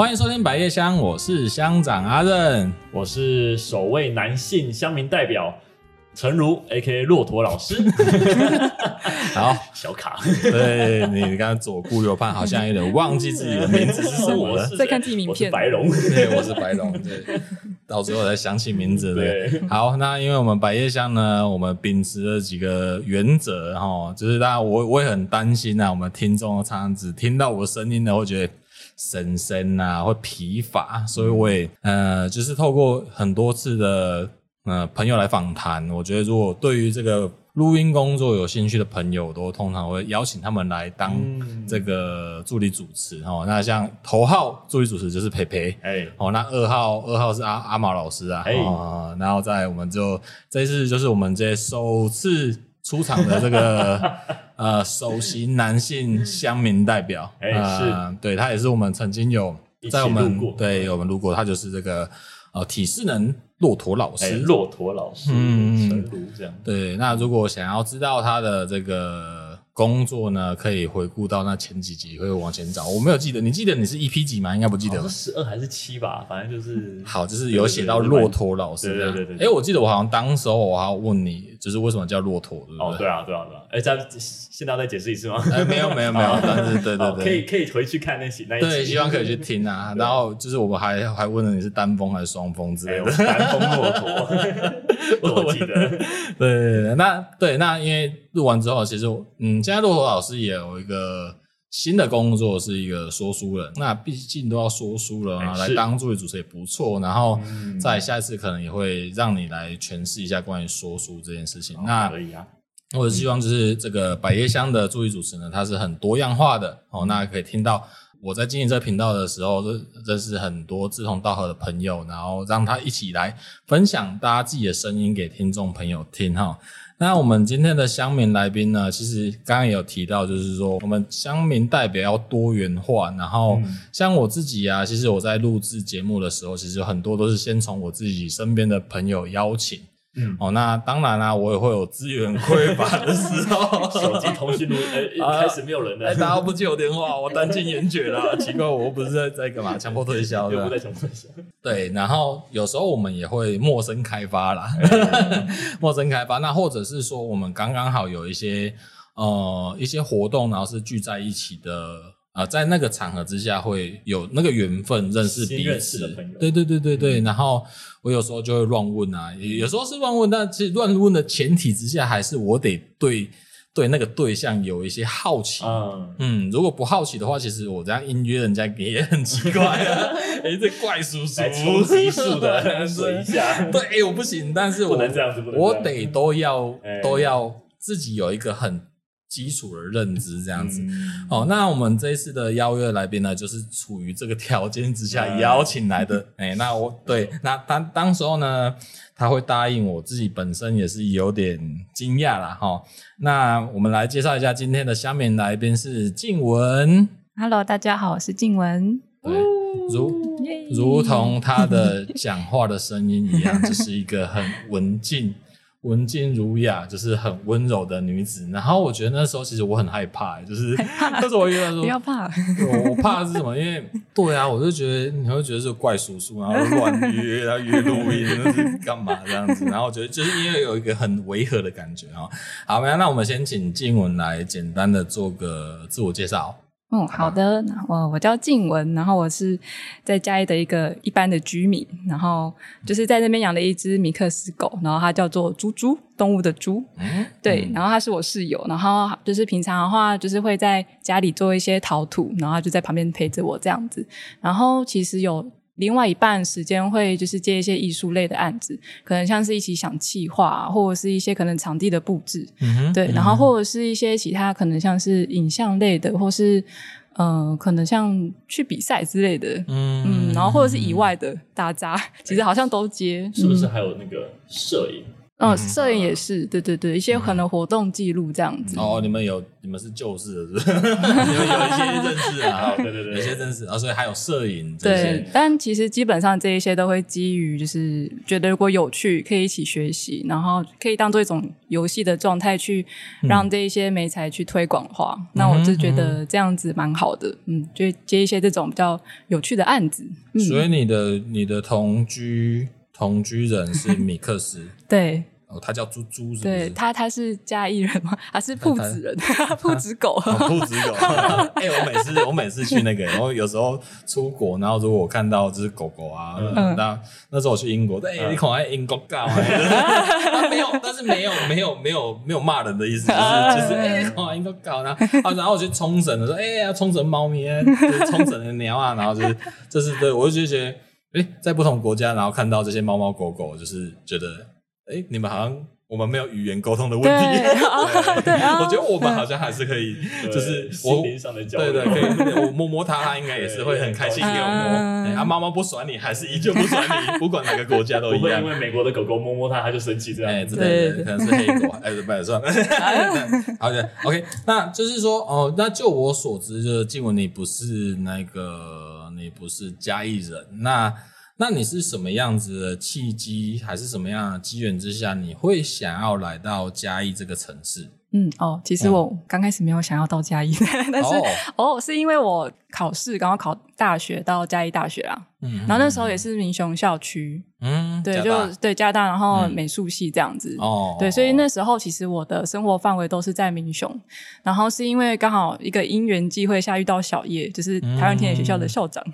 欢迎收听百叶香，我是乡长阿任，我是首位男性乡民代表。陈如，A.K.A. 骆驼老师，好小卡，对你刚刚左顾右盼，好像有点忘记自己的名字是什么了。在看自己名片，白龙，对，我是白龙，对，到最后才想起名字。对，对好，那因为我们百叶香呢，我们秉持了几个原则哈，就是大家我我也很担心啊，我们听众常常只听到我声音呢，会觉得神身啊，会疲乏，所以我也呃，就是透过很多次的。呃，朋友来访谈，我觉得如果对于这个录音工作有兴趣的朋友，都通常会邀请他们来当这个助理主持哦。那像头号助理主持就是培培，哎，哦，那二号二号是阿阿毛老师啊，哦，然后再我们就这次就是我们这首次出场的这个 呃首席男性乡民代表，哎，是，对他也是我们曾经有在我们对我们录过，他就是这个呃体适能。骆驼老师，骆驼老师，嗯，陈如这样。对，那如果想要知道他的这个。工作呢，可以回顾到那前几集，会往前找。我没有记得，你记得你是 EP 几吗？应该不记得。是十二还是七吧？反正就是好，就是有写到骆驼老师。对对对对。哎，我记得我好像当时候我还要问你，就是为什么叫骆驼，对不对？哦，对啊，对啊，对啊。哎，这样现在要再解释一次吗？哎，没有没有没有，但是对对对，可以可以回去看那些那一集。对，希望可以去听啊。然后就是我们还还问了你是单峰还是双峰之类的。单峰骆驼，我记得。对对对，那对那因为。录完之后，其实嗯，现在骆驼老师也有一个新的工作，是一个说书人。那毕竟都要说书了来当助理主持也不错。然后在下一次可能也会让你来诠释一下关于说书这件事情。嗯、那可以啊，我希望就是这个百叶香的助理主持呢，它是很多样化的哦。那可以听到我在经营这个频道的时候，认认识很多志同道合的朋友，然后让他一起来分享大家自己的声音给听众朋友听哈。那我们今天的乡民来宾呢，其实刚刚也有提到，就是说我们乡民代表要多元化。然后像我自己啊，其实我在录制节目的时候，其实很多都是先从我自己身边的朋友邀请。嗯，哦，那当然啦、啊，我也会有资源匮乏的时候，手机通讯录哎，开始没有人了，哎，大家不接我电话，我单进严绝了，奇怪，我不是在在干嘛？强迫推销，又不在强迫推销。对，然后有时候我们也会陌生开发啦，陌生开发，那或者是说我们刚刚好有一些呃一些活动，然后是聚在一起的。啊、呃，在那个场合之下，会有那个缘分认识彼此的朋友。对对对对对。嗯、然后我有时候就会乱问啊，有时候是乱问，但其实乱问的前提之下，还是我得对对那个对象有一些好奇。嗯嗯，如果不好奇的话，其实我这样应约人家也很奇怪啊。哎，这怪叔叔，出级数的 说一下。对，哎，我不行，但是我不能这样子，我得都要都要自己有一个很。基础的认知这样子，嗯、哦，那我们这一次的邀约来宾呢，就是处于这个条件之下邀请来的。哎、嗯欸，那我对，那当当时候呢，他会答应我自己本身也是有点惊讶啦。哈、哦。那我们来介绍一下今天的下面来宾是静文。Hello，大家好，我是静文。对，如如同他的讲话的声音一样，就是一个很文静。文静儒雅，就是很温柔的女子。然后我觉得那时候其实我很害怕，就是 那时候我觉得说不要怕，我怕的是什么？因为对啊，我就觉得你会觉得是怪叔叔，然后乱约，然后约录音，那是干嘛这样子？然后我觉得就是因为有一个很违和的感觉啊。好，那我们先请静文来简单的做个自我介绍。嗯，好的，我我叫静文，然后我是在嘉义的一个一般的居民，然后就是在那边养了一只米克斯狗，然后它叫做猪猪，动物的猪，嗯、对，然后它是我室友，然后就是平常的话就是会在家里做一些陶土，然后它就在旁边陪着我这样子，然后其实有。另外一半时间会就是接一些艺术类的案子，可能像是一起想企划，或者是一些可能场地的布置，嗯，对，然后或者是一些其他可能像是影像类的，或是嗯、呃，可能像去比赛之类的，嗯嗯，然后或者是以外的打杂，其实好像都接，是不是还有那个摄影？嗯，摄影也是，对对对，一些可能活动记录这样子。哦，你们有你们是旧式的，是不是？你们有一些认识啊，对对对，有些认识啊，所以还有摄影。对，但其实基本上这一些都会基于就是觉得如果有趣，可以一起学习，然后可以当做一种游戏的状态去让这一些美材去推广化。那我就觉得这样子蛮好的，嗯，就接一些这种比较有趣的案子。所以你的你的同居。同居人是米克斯，对，哦，他叫猪猪，对他，他是嘉义人吗？还 是铺子人？铺子狗，朴子狗。哎，我每次我每次去那个，然后有时候出国，然后如果我看到就是狗狗啊，那那时候我去英国，哎，你可爱英国狗，没有，但是没有没有没有没有骂人的意思，就是就是哎，可爱英国狗，然后然后我去冲绳的时候，哎呀，冲绳猫咪，冲绳的鸟啊，然后就是就是对我就觉得。哎，在不同国家，然后看到这些猫猫狗狗，就是觉得，哎，你们好像我们没有语言沟通的问题。对，我觉得我们好像还是可以，就是我心灵上的交流。对对，可以，我摸摸它，它应该也是会很开心 给我摸。啊，猫猫不甩你，还是依旧不甩你，不管哪个国家都一样。因为美国的狗狗摸摸它，它就生气这样。哎，对对，可能是黑狗，哎，算了。好的，OK，那就是说，哦，那就我所知，就是静文，你不是那个。你不是嘉义人，那那你是什么样子的契机，还是什么样的机缘之下，你会想要来到嘉义这个城市？嗯，哦，其实我刚开始没有想要到嘉义，嗯、但是哦，哦，是因为我考试刚好考大学到嘉义大学啦，嗯，然后那时候也是民雄校区。嗯，对，就对加大，然后美术系这样子。哦，对，所以那时候其实我的生活范围都是在民雄，然后是因为刚好一个因缘际会下遇到小叶，就是台湾田野学校的校长。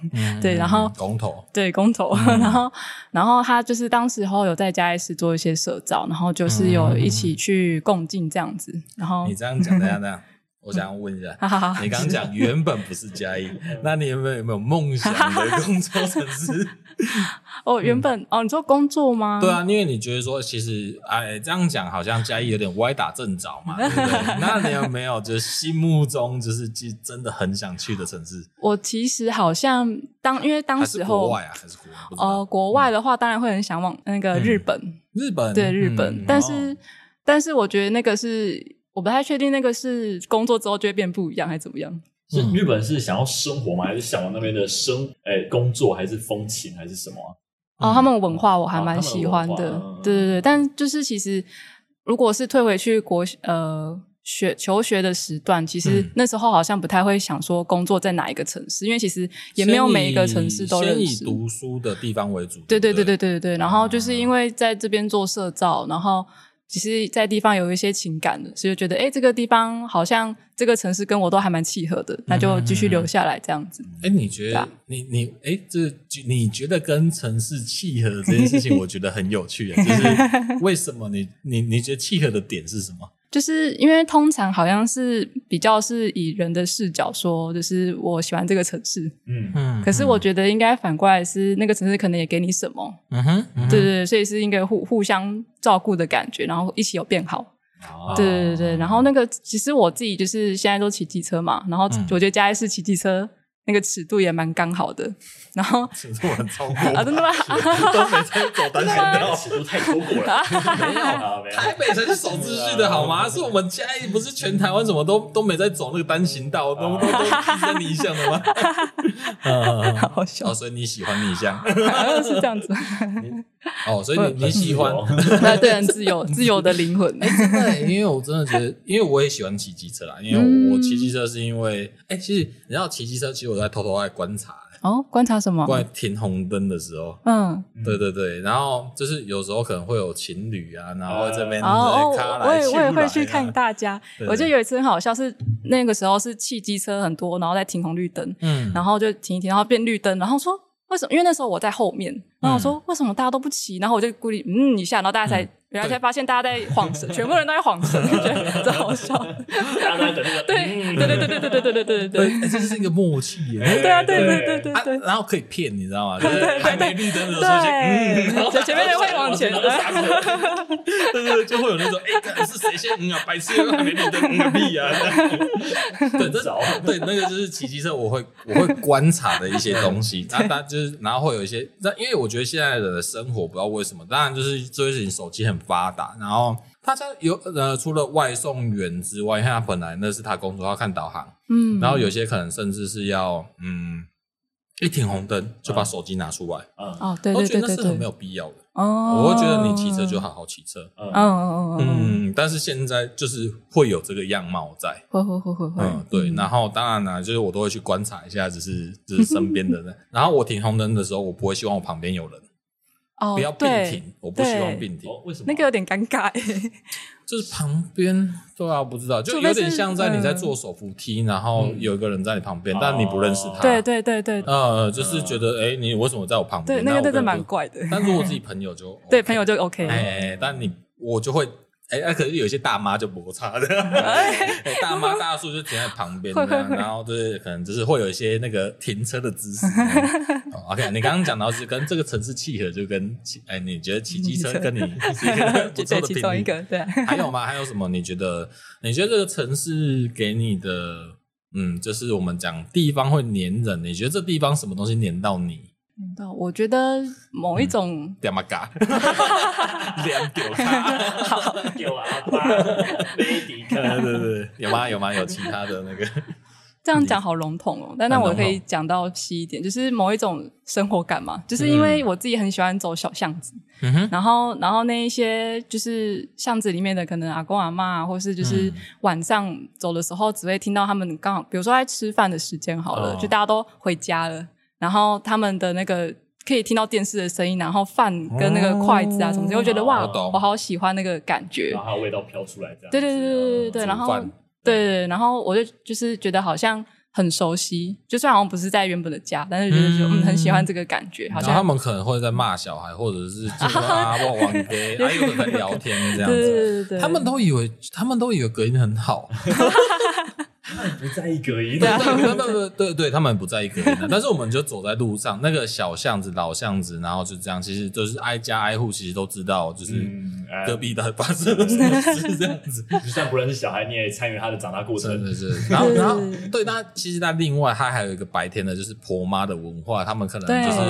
对，然后工头，对工头，然后然后他就是当时候有在嘉义市做一些社招，然后就是有一起去共进这样子。然后你这样讲，等下等下，我想要问一下，你刚刚讲原本不是嘉义，那你有没有有没有梦想的工作城市？哦，原本、嗯、哦，你说工作吗？对啊，因为你觉得说，其实哎，这样讲好像嘉义有点歪打正着嘛，对不对？那你有没有就是心目中就是真的很想去的城市？我其实好像当因为当时候国外啊，还是国外？哦、呃，国外的话，当然会很想往那个日本，嗯、日本对日本，嗯、但是、哦、但是我觉得那个是我不太确定，那个是工作之后就会变不一样，还是怎么样？是日本是想要生活吗？还是向往那边的生诶工作，还是风情，还是什么、啊？哦，他们文化我还蛮喜欢的，哦、对对对。但就是其实，如果是退回去国呃学求学的时段，其实那时候好像不太会想说工作在哪一个城市，因为其实也没有每一个城市都认识。以读书的地方为主。对对对对对对对。然后就是因为在这边做社造，然后。其实，在地方有一些情感的，所以就觉得，哎，这个地方好像这个城市跟我都还蛮契合的，那就继续留下来这样子。哎，你觉得，你你，哎，这你觉得跟城市契合这件事情，我觉得很有趣。就是为什么你你你觉得契合的点是什么？就是因为通常好像是比较是以人的视角说，就是我喜欢这个城市，嗯嗯。可是我觉得应该反过来是那个城市可能也给你什么，嗯哼，对对对，所以是应该互互相照顾的感觉，然后一起有变好，哦、对对对对。然后那个其实我自己就是现在都骑机车嘛，然后我觉得嘉义市骑机车。那个尺度也蛮刚好的，然后尺度很超过啊，真的吗？都没在走单行道，尺度太超过了。没有啊，没有。台北才是守秩序的好吗？是我们嘉义不是全台湾怎么都都没在走那个单行道，都都都一直逆向的吗？嗯，好笑。所以你喜欢逆向？好 像是这样子。哦，所以你你喜欢？那对，很自由，自由的灵魂。哎，真的，因为我真的觉得，因为我也喜欢骑机车啦。因为我骑机车是因为，哎，其实你知道骑机车，其实我。我在偷偷在观察哦，观察什么？关停红灯的时候，嗯，对对对，然后就是有时候可能会有情侣啊，然后这边哦，我也我也会去看大家。我记得有一次很好笑，是那个时候是汽机车很多，然后在停红绿灯，嗯，然后就停一停，然后变绿灯，然后说为什么？因为那时候我在后面，然后我说为什么大家都不骑？然后我就故意嗯一下，然后大家才。然后才发现大家在晃神，全部人都在晃神，觉得真好笑。大家在等那个，对对对对对对对对对对对，这是一个默契耶。对啊，对对对对对。然后可以骗，你知道吗？对对对，还没绿灯的时候，嗯，前面人会往前，对对对，就会有那种哎，是谁先嗯啊？白痴，还没绿灯，嗯个屁啊！对，这对那个就是骑机车，我会我会观察的一些东西。然后就是，然后会有一些，那因为我觉得现在的生活不知道为什么，当然就是这件事情，手机很。发达。然后他家有呃，除了外送员之外，因为他本来那是他工作要看导航，嗯，然后有些可能甚至是要嗯。一停红灯就把手机拿出来，嗯，哦，对对对对对，我觉得那是很没有必要的。哦，我会觉得你骑车就好好骑车，嗯嗯嗯，但是现在就是会有这个样貌在，会会会会会，嗯，对。然后当然呢，就是我都会去观察一下，只是就是身边的人。然后我停红灯的时候，我不会希望我旁边有人，哦，不要并停，我不希望并停。为什么？那个有点尴尬诶。就是旁边对啊不知道，就有点像在你在坐手扶梯，然后有一个人在你旁边，但你不认识他。对对对对。呃，就是觉得，哎，你为什么在我旁边？对，那个真的蛮怪的。但如果自己朋友就 对朋友就 OK。哎，但你我就会。哎，那可是有些大妈就摩擦的，大妈大叔就停在旁边，然后就是可能就是会有一些那个停车的姿势。OK，你刚刚讲到是跟这个城市契合，就跟骑哎，你觉得骑机车跟你是一个不错的频率，对。还有吗？还有什么？你觉得你觉得这个城市给你的，嗯，就是我们讲地方会黏人，你觉得这地方什么东西黏到你？我觉得某一种点嘛嘎，两丢好丢啊，雷迪克，对对对，有吗？有吗？有其他的那个？这样讲好笼统哦，但那我可以讲到细一点，就是某一种生活感嘛，就是因为我自己很喜欢走小巷子，嗯，然后然后那一些就是巷子里面的可能阿公阿妈，或是就是晚上走的时候，只会听到他们刚好，比如说在吃饭的时间好了，就大家都回家了。然后他们的那个可以听到电视的声音，然后饭跟那个筷子啊什么的，我觉得哇，我好喜欢那个感觉。然后它味道飘出来，这样。对对对对对对，然后对对，然后我就就是觉得好像很熟悉，就算好像不是在原本的家，但是就是嗯很喜欢这个感觉。好像他们可能会在骂小孩，或者是就啊不玩 gay，还有人在聊天这样子。对对对，他们都以为他们都以为隔音很好。他们不在意隔音，对 对对对对，他们不在意隔音的。但是我们就走在路上，那个小巷子、老巷子，然后就这样，其实就是挨家挨户，其实都知道，就是隔壁的发生什么事是这样子。就算不认识小孩，你也参与他的长大过程。是是是。然后然后对，那其实那另外，他还有一个白天的，就是婆妈的文化，他们可能就是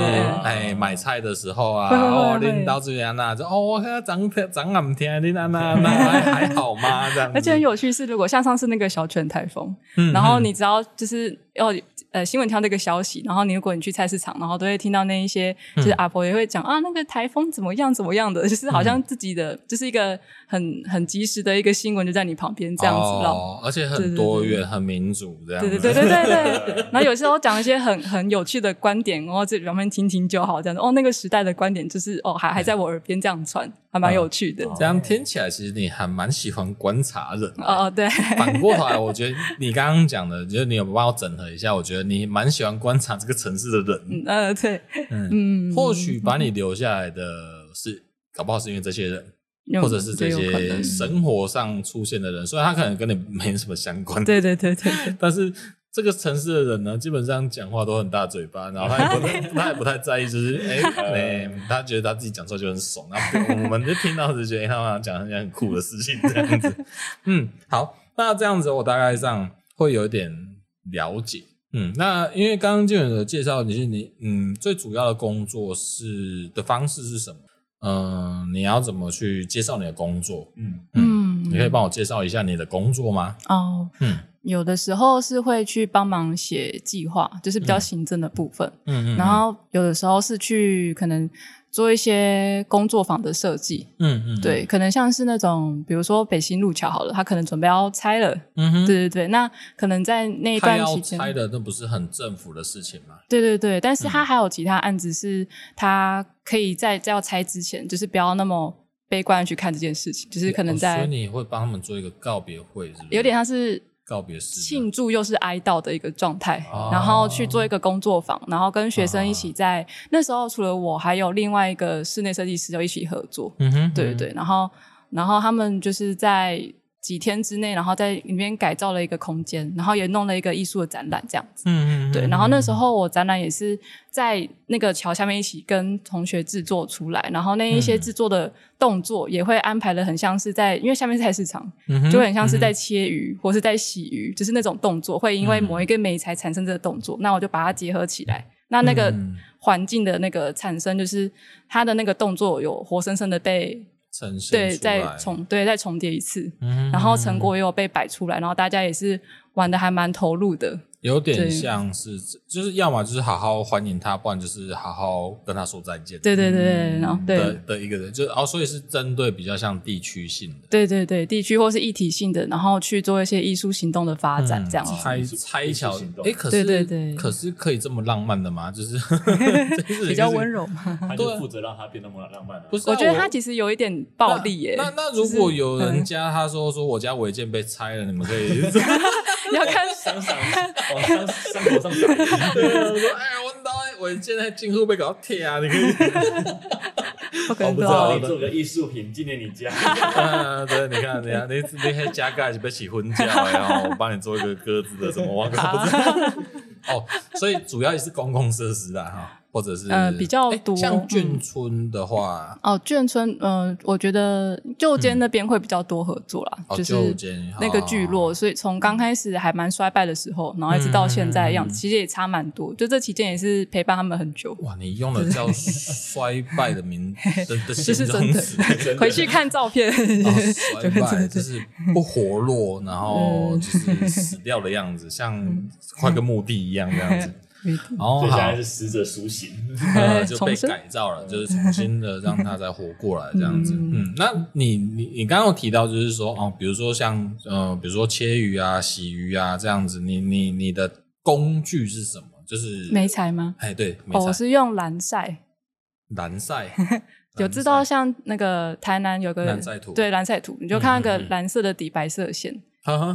哎买菜的时候啊，哦拎到这边啊，就哦我看长长俺们天领那那那还好吗？这样。而且很有趣是，如果像上次那个小犬台风。嗯，然后你只要就是要。呃，新闻跳那个消息，然后你如果你去菜市场，然后都会听到那一些，就是阿婆也会讲、嗯、啊，那个台风怎么样怎么样的，就是好像自己的，嗯、就是一个很很及时的一个新闻就在你旁边这样子哦，而且很多元、很民主这样子。对对对对对对。然后有时候讲一些很很有趣的观点，然后这旁边听听就好，这样子。哦，那个时代的观点就是哦，还还在我耳边这样传，还蛮有趣的。嗯、这样听起来，其实你还蛮喜欢观察人哦哦，对。反过头来，我觉得你刚刚讲的，就是你有帮我整合一下，我觉得你蛮喜欢。观察这个城市的人，嗯，呃，对，嗯，或许把你留下来的是，搞不好是因为这些人，或者是这些生活上出现的人，虽然他可能跟你没什么相关，对对对对，但是这个城市的人呢，基本上讲话都很大嘴巴，然后他也不太，他也不太在意，就是哎 哎，他觉得他自己讲出来就很爽，然后我们就听到就觉得他好像讲一件很酷的事情这样子，嗯，好，那这样子我大概上会有点了解。嗯，那因为刚刚静文的介绍，你是你嗯最主要的工作是的方式是什么？嗯，你要怎么去介绍你的工作？嗯嗯，你可以帮我介绍一下你的工作吗？哦，嗯，有的时候是会去帮忙写计划，就是比较行政的部分。嗯嗯，然后有的时候是去可能。做一些工作坊的设计，嗯嗯，对，可能像是那种，比如说北新路桥好了，他可能准备要拆了，嗯哼，对对对，那可能在那一段期间，拆的那不是很政府的事情吗？对对对，但是他还有其他案子，是他可以在在要拆之前，就是不要那么悲观的去看这件事情，就是可能在，所以你会帮他们做一个告别会，是？有点像是。告别式庆祝又是哀悼的一个状态，哦、然后去做一个工作坊，然后跟学生一起在、哦、那时候，除了我，还有另外一个室内设计师就一起合作。嗯哼，对对对，然后然后他们就是在。几天之内，然后在里面改造了一个空间，然后也弄了一个艺术的展览，这样子。嗯嗯。对，然后那时候我展览也是在那个桥下面一起跟同学制作出来，然后那一些制作的动作也会安排的很像是在，因为下面是菜市场，嗯、就会很像是在切鱼、嗯、或是在洗鱼，就是那种动作会因为某一个美材产生这个动作，嗯、那我就把它结合起来。那那个环境的那个产生，就是它的那个动作有活生生的被。呈现对，再重对再重叠一次，嗯。然后成果也有被摆出来，然后大家也是玩的还蛮投入的。有点像是，就是要么就是好好欢迎他，不然就是好好跟他说再见。对对对，然后对的的一个人，就是哦，所以是针对比较像地区性的，对对对，地区或是一体性的，然后去做一些艺术行动的发展，这样子。拆拆桥行，动哎，可是对对对可是可以这么浪漫的吗？就是 比较温柔嘛。他就负责让他变那么浪漫的。不是啊，我觉得他其实有一点暴力耶。那那如果有人家他说说我家违建被拆了，你们可以 你要看伤伤往伤口上长。对啊，我说哎，我到我现在进户被搞铁啊，你可以。我可能不知道你做个艺术品纪念你家。啊，对，你看，你看，你你还加盖是被起婚家，然后我帮你做一个鸽子的什么，我不知道。哦，所以主要也是公共设施啦，哈。或者是呃比较多，像眷村的话，哦，眷村，嗯，我觉得旧间那边会比较多合作啦，就是那个聚落，所以从刚开始还蛮衰败的时候，然后一直到现在的样子，其实也差蛮多。就这期间也是陪伴他们很久。哇，你用了叫衰败的名的的形 容词，回去看照片，衰败就是不活络，然后就是死掉的样子，像快跟墓地一样这样子。哦，现在是死者苏醒，呃，就被改造了，就是重新的让他再活过来这样子。嗯，那你你你刚刚有提到，就是说哦，比如说像呃，比如说切鱼啊、洗鱼啊这样子，你你你的工具是什么？就是梅材吗？哎，对，哦，我是用蓝晒，蓝晒？有知道像那个台南有个蓝晒图，对，蓝晒图，你就看那个蓝色的底白色线。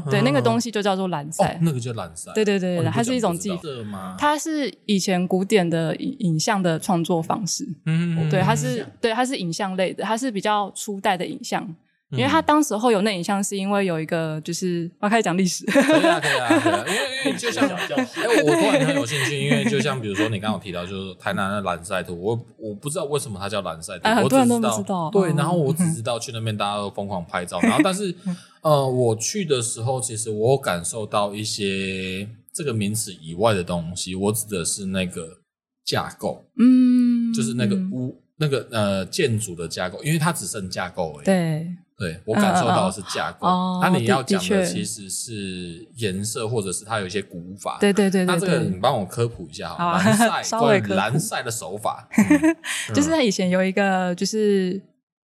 对，那个东西就叫做蓝晒，那个叫蓝晒。对对对，它是一种技色吗？它是以前古典的影影像的创作方式。嗯，对，它是对，它是影像类的，它是比较初代的影像。因为他当时候有那影像，是因为有一个就是我开始讲历史。可以啊，可以啊，可以啊。因为 因为就像哎，我突然很有兴趣，因为就像比如说你刚刚有提到，就是台南的蓝晒图，我我不知道为什么它叫蓝晒图，很多人都不知道。对，然后我只知道去那边大家都疯狂拍照，然后但是。呃，我去的时候，其实我有感受到一些这个名词以外的东西。我指的是那个架构，嗯，就是那个屋，那个呃建筑的架构，因为它只剩架构而已。对，对我感受到的是架构。那你要讲的其实是颜色，或者是它有一些古法。对对对。那这个你帮我科普一下好，蓝晒 关于蓝晒的手法，就是他以前有一个就是。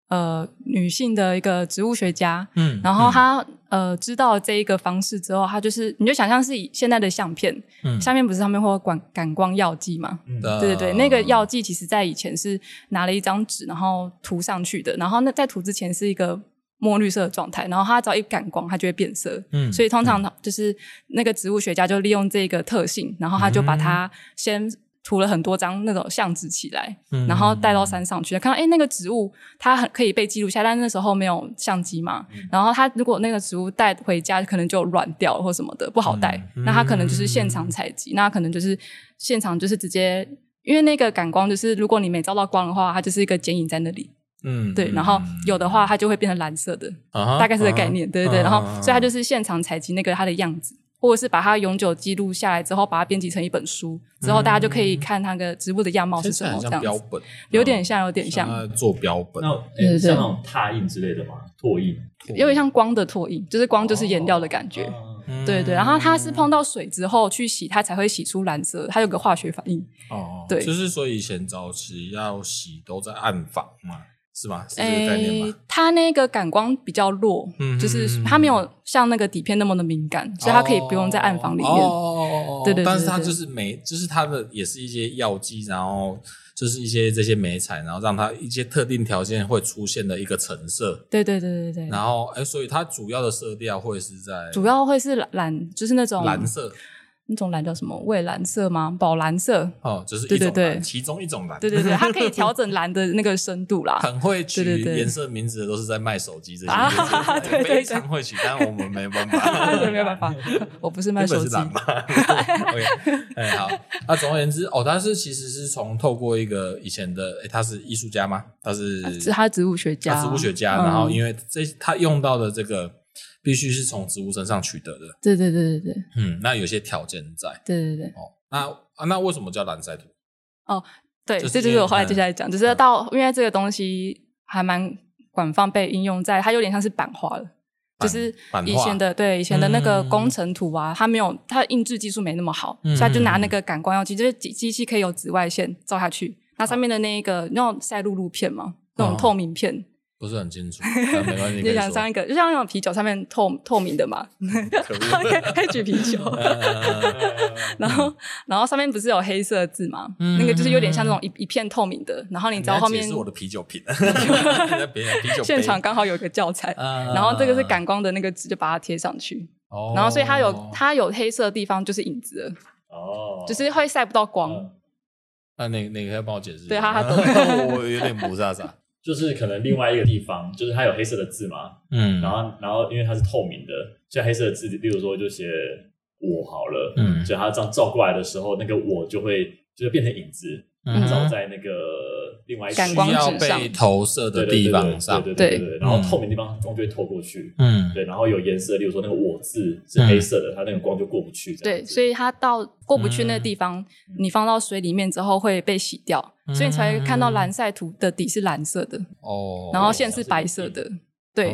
呃，女性的一个植物学家，嗯，然后她、嗯、呃知道这一个方式之后，她就是你就想象是以现在的相片，嗯，相片不是上面会有感感光药剂嘛，嗯，对对对，那个药剂其实在以前是拿了一张纸，然后涂上去的，然后那在涂之前是一个墨绿色的状态，然后它只要一感光，它就会变色，嗯，所以通常就是那个植物学家就利用这个特性，然后他就把它先。涂了很多张那种相纸起来，嗯、然后带到山上去，看到哎，那个植物它很可以被记录下来，但那时候没有相机嘛。嗯、然后它如果那个植物带回家，可能就软掉或什么的，不好带。嗯、那它可能就是现场采集，嗯、那可能就是现场就是直接，因为那个感光就是如果你没照到光的话，它就是一个剪影在那里。嗯，对。然后有的话，它就会变成蓝色的，啊、大概是这个概念。啊、对对对。然后所以它就是现场采集那个它的样子。或者是把它永久记录下来之后，把它编辑成一本书，之后大家就可以看那个植物的样貌是什么这样本有点像，有点像做标本。那像那种拓印之类的吗？拓印，有点像光的拓印，就是光就是颜料的感觉。对对，然后它是碰到水之后去洗，它才会洗出蓝色，它有个化学反应。哦，对，就是说以前早期要洗都在暗房嘛。是吧？是这个概念吗？它那个感光比较弱，嗯，就是它没有像那个底片那么的敏感，所以它可以不用在暗房里面。哦，对对。但是它就是美，就是它的也是一些药剂，然后就是一些这些美彩，然后让它一些特定条件会出现的一个成色。对对对对对。然后，哎，所以它主要的色调会是在主要会是蓝，就是那种蓝色。那种蓝叫什么？蔚蓝色吗？宝蓝色哦，就是一种蓝，对对对，其中一种蓝。对对对，它可以调整 蓝的那个深度啦。很会取颜色名字的都是在卖手机这些，对对对，非常会取，但我们没办法，没有办法，我不是卖手机。是蓝嘛？OK，哎好，那总而言之，哦，他是其实是从透过一个以前的，哎，他是艺术家吗？他是，是他植物学家，植物学家，然后因为这他用到的这个。必须是从植物身上取得的。对对对对对。嗯，那有些条件在。对对对。哦，那啊，那为什么叫蓝晒图？哦，对，这就是我后来接下来讲，就是到因为这个东西还蛮广泛被应用在，它有点像是版画了，就是以前的对以前的那个工程图啊，它没有它的印制技术没那么好，所以他就拿那个感光药剂，就是机机器可以有紫外线照下去，那上面的那一个那种赛璐璐片嘛，那种透明片。不是很清楚，没关系。就想上一个，就像那种啤酒上面透透明的嘛，可以举啤酒。然后，然后上面不是有黑色字嘛？那个就是有点像那种一一片透明的。然后你知道后面是我的啤酒瓶，啤酒现场刚好有一个教材，然后这个是感光的那个纸，就把它贴上去。然后所以它有它有黑色的地方就是影子哦，就是会晒不到光。那那那个可以帮我解释？对，他他我有点不飒飒。就是可能另外一个地方，就是它有黑色的字嘛，嗯，然后然后因为它是透明的，所以黑色的字，比如说就写我好了，嗯，所以它这样照过来的时候，那个我就会就是变成影子，嗯，照在那个另外一个感光要被投射的地方上，对对对对，然后透明地方光就会透过去，嗯，对，然后有颜色，例如说那个我字是黑色的，它那个光就过不去，对，所以它到过不去那个地方，你放到水里面之后会被洗掉。所以你才会看到蓝晒图的底是蓝色的哦，然后线是白色的，对，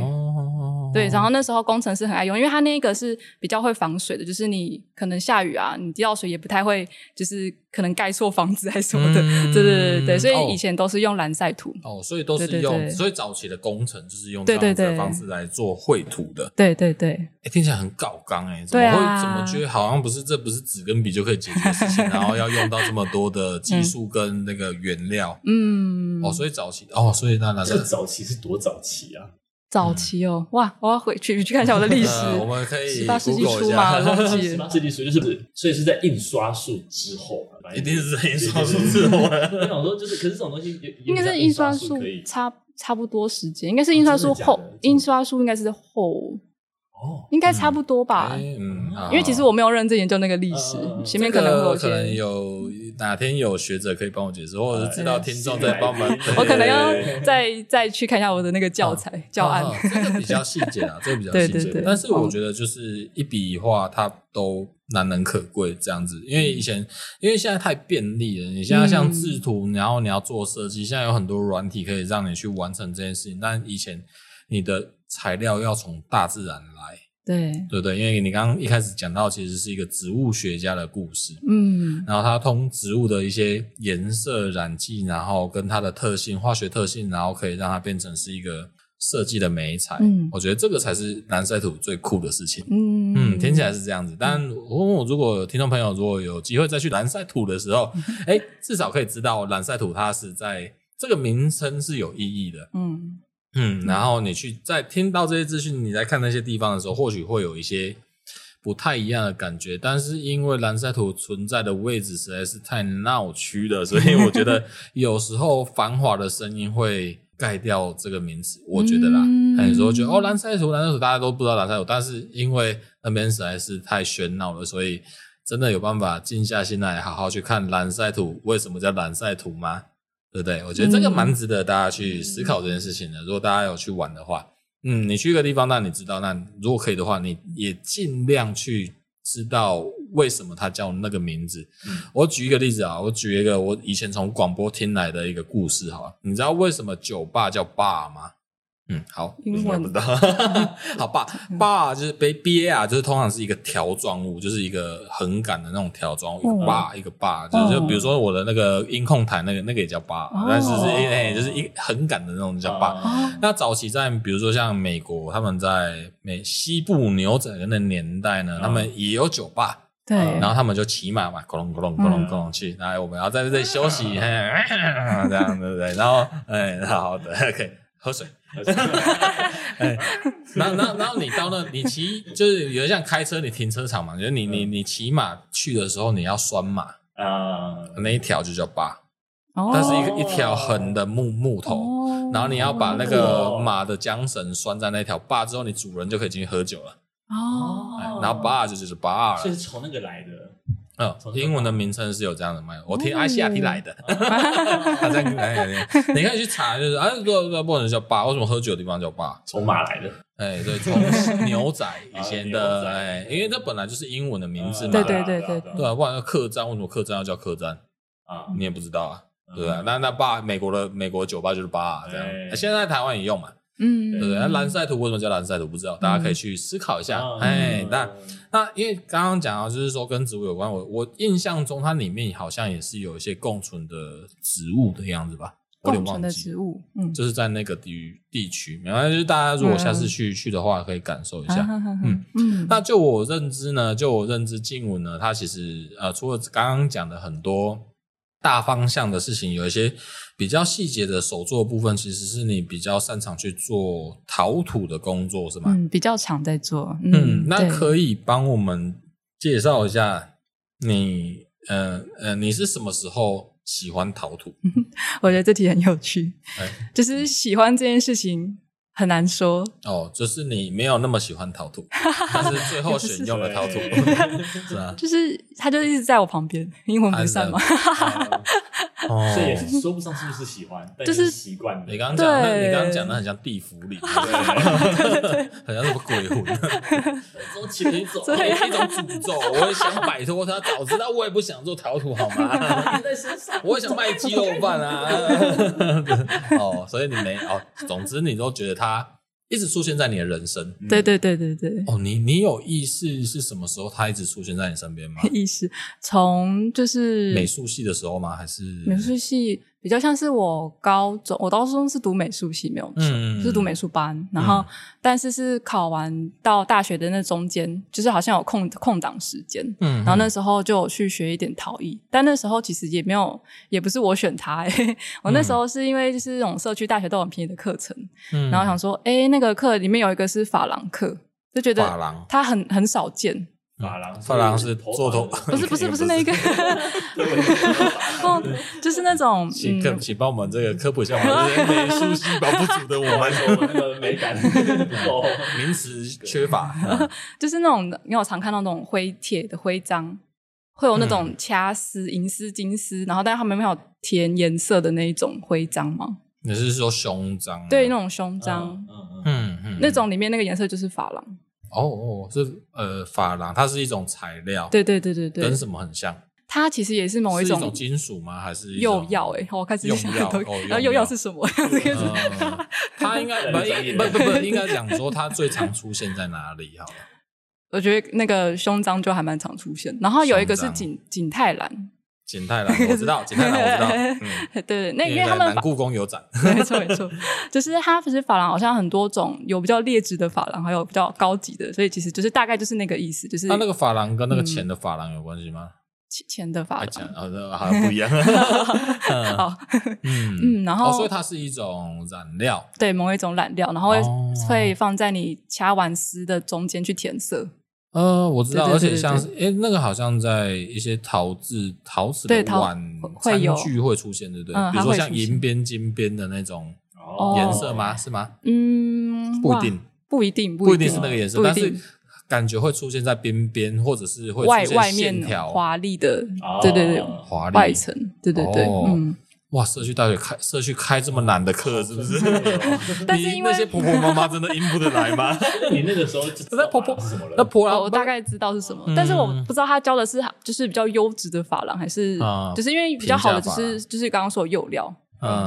对，然后那时候工程师很爱用，因为它那个是比较会防水的，就是你可能下雨啊，你滴到水也不太会，就是可能盖错房子还是什么的，对对对对，所以以前都是用蓝晒图哦，所以都是用，所以早期的工程就是用这样子的方式来做绘图的，对对对，哎，听起来很搞刚哎，怎么会怎么觉得好像不是这不是纸跟笔就可以解决的事情，然后要用到这么多的技术跟那个原料，嗯，哦，所以早期哦，所以那那。这早期是多早期啊？早期哦，哇！我要回去去看一下我的历史。我们可以十八世纪初嘛，忘记十八世纪初就是，所以是在印刷术之后，一定是在印刷术之后。我想说，就是，可是这种东西应该是印刷术差差不多时间，应该是印刷术后，印刷术应该是后。哦，应该差不多吧。嗯，因为其实我没有认真研究那个历史，前面可能会有可能有哪天有学者可以帮我解释，或者是知道听众在帮忙。我可能要再再去看一下我的那个教材。教案，这个比较细节啊，这个比较细节。但是我觉得就是一笔一画，它都难能可贵这样子，因为以前因为现在太便利了，你现在像制图，然后你要做设计，现在有很多软体可以让你去完成这件事情，但以前你的。材料要从大自然来，对对对，因为你刚刚一开始讲到，其实是一个植物学家的故事，嗯，然后他通植物的一些颜色染剂，然后跟它的特性、化学特性，然后可以让它变成是一个设计的媒材。嗯，我觉得这个才是蓝赛图最酷的事情。嗯嗯，听起来是这样子，但我如果听众朋友如果有机会再去蓝赛图的时候，哎，至少可以知道蓝赛图它是在这个名称是有意义的。嗯。嗯，然后你去在听到这些资讯，你在看那些地方的时候，或许会有一些不太一样的感觉。但是因为蓝赛图存在的位置实在是太闹区了，所以我觉得 有时候繁华的声音会盖掉这个名词。我觉得啦，有时候觉得哦，蓝赛图，蓝赛图，大家都不知道蓝赛图，但是因为那边实在是太喧闹了，所以真的有办法静下心来好好去看蓝赛图为什么叫蓝赛图吗？对不对？我觉得这个蛮值得大家去思考这件事情的。如果大家有去玩的话，嗯，你去一个地方，那你知道，那如果可以的话，你也尽量去知道为什么它叫那个名字。嗯，我举一个例子啊，我举一个我以前从广播听来的一个故事哈。你知道为什么酒吧叫 bar 吗？嗯，好，英文。的，好吧，bar 就是 b a r 就是通常是一个条状物，就是一个横杆的那种条状物，一个 bar 一个 bar，就是就比如说我的那个音控台那个那个也叫 bar，但是是哎就是一横杆的那种叫 bar。那早期在比如说像美国，他们在美西部牛仔的那年代呢，他们也有酒吧，对，然后他们就骑马嘛，咕隆咕隆咕隆咕隆去，来我们要在这里休息，这样对不对？然后哎，好的可以喝水。哎，然后，然后，然后你到那，你骑就是有点像开车，你停车场嘛，就是你，你，你骑马去的时候，你要拴马啊，那一条就叫把，它是一个一条横的木木头，然后你要把那个马的缰绳拴在那条把之后，你主人就可以进去喝酒了。哦，然后把就就是 bar，是从那个来的。嗯，英文的名称是有这样的吗？我听阿西亚提来的，他在？你可以去查，就是啊，不不不能叫爸，为什么喝酒的地方叫爸？从马来的，哎，对，从牛仔以前的，哎，因为这本来就是英文的名字嘛，对对对对对啊，不然客栈为什么客栈要叫客栈啊？你也不知道啊，对啊，那那爸，美国的美国酒吧就是爸这样，现在台湾也用嘛，嗯，对不对？那蓝晒图为什么叫蓝晒图？不知道，大家可以去思考一下。哎，那那因为刚刚讲到，就是说跟植物有关，我我印象中它里面好像也是有一些共存的植物的样子吧。共存的植物，嗯，就是在那个地地区，没关系，就是大家如果下次去、嗯、去的话，可以感受一下。嗯嗯，那就我认知呢，就我认知，静文呢，它其实呃，除了刚刚讲的很多大方向的事情，有一些比较细节的手作部分，其实是你比较擅长去做陶土的工作，是吗？嗯，比较常在做。嗯，嗯，那可以帮我们介绍一下你，呃呃，你是什么时候？喜欢陶土，我觉得这题很有趣。欸、就是喜欢这件事情很难说哦，就是你没有那么喜欢陶土，但是最后选用了陶土，是啊，就是他就一直在我旁边，阴魂不散嘛。哦，所以也是说不上是不是喜欢，就是习惯。你刚刚讲的，你刚刚讲的很像地府里，对，很像什么鬼魂，走起来走，一种诅咒。我也想摆脱他，早知道我也不想做陶土，好吗？我也想卖鸡肉饭啊。哦，所以你没哦，总之你都觉得他。一直出现在你的人生，对对对对对。哦，你你有意识是什么时候他一直出现在你身边吗？意识从就是美术系的时候吗？还是美术系？比较像是我高中，我高中是读美术系，没有错，嗯、是读美术班。然后，嗯、但是是考完到大学的那中间，就是好像有空空档时间，嗯，然后那时候就去学一点陶艺。但那时候其实也没有，也不是我选它，欸，我那时候是因为就是那种社区大学都很便宜的课程，嗯，然后想说，哎，欸，那个课里面有一个是珐琅课，就觉得它很很少见。珐琅，珐琅是做头，不是不是不是那个，就是那种。请科，请帮我们这个科普一下，我们美术细胞不足的我们，那个美感名词缺乏。就是那种，因为我常看到那种灰铁的徽章，会有那种掐丝、银丝、金丝，然后但是他们没有填颜色的那一种徽章吗？你是说胸章？对，那种胸章，嗯嗯，那种里面那个颜色就是珐琅。哦哦，是呃珐琅，它是一种材料。对对对对对，跟什么很像？它其实也是某一种，一种金属吗？还是釉药？哎，我开始想，然后釉药是什么？它应该不不不不，应该讲说它最常出现在哪里？好了，我觉得那个胸章就还蛮常出现，然后有一个是景景泰蓝。景泰蓝，我知道，景泰蓝我知道。嗯，对，那因为他们故宫有展，没错没错，就是它不是珐琅，好像很多种，有比较劣质的珐琅，还有比较高级的，所以其实就是大概就是那个意思，就是它那个珐琅跟那个钱的珐琅有关系吗？钱的珐琅，好像不一样。好，嗯。嗯，然后所以它是一种染料，对，某一种染料，然后会会放在你掐完丝的中间去填色。呃，我知道，而且像是，诶，那个好像在一些陶制陶瓷的碗餐具会出现，对不对？比如说像银边、金边的那种颜色吗？是吗？嗯，不一定，不一定，不一定是那个颜色，但是感觉会出现在边边，或者是会外外面华丽的，对对对，华丽外层，对对对，嗯。哇，社区大学开社区开这么难的课，是不是？但是因为那些婆婆妈妈真的应付得来吗？你那个时候那婆婆那婆婆，我大概知道是什么，但是我不知道他教的是就是比较优质的法郎，还是就是因为比较好的，只是就是刚刚说的釉料。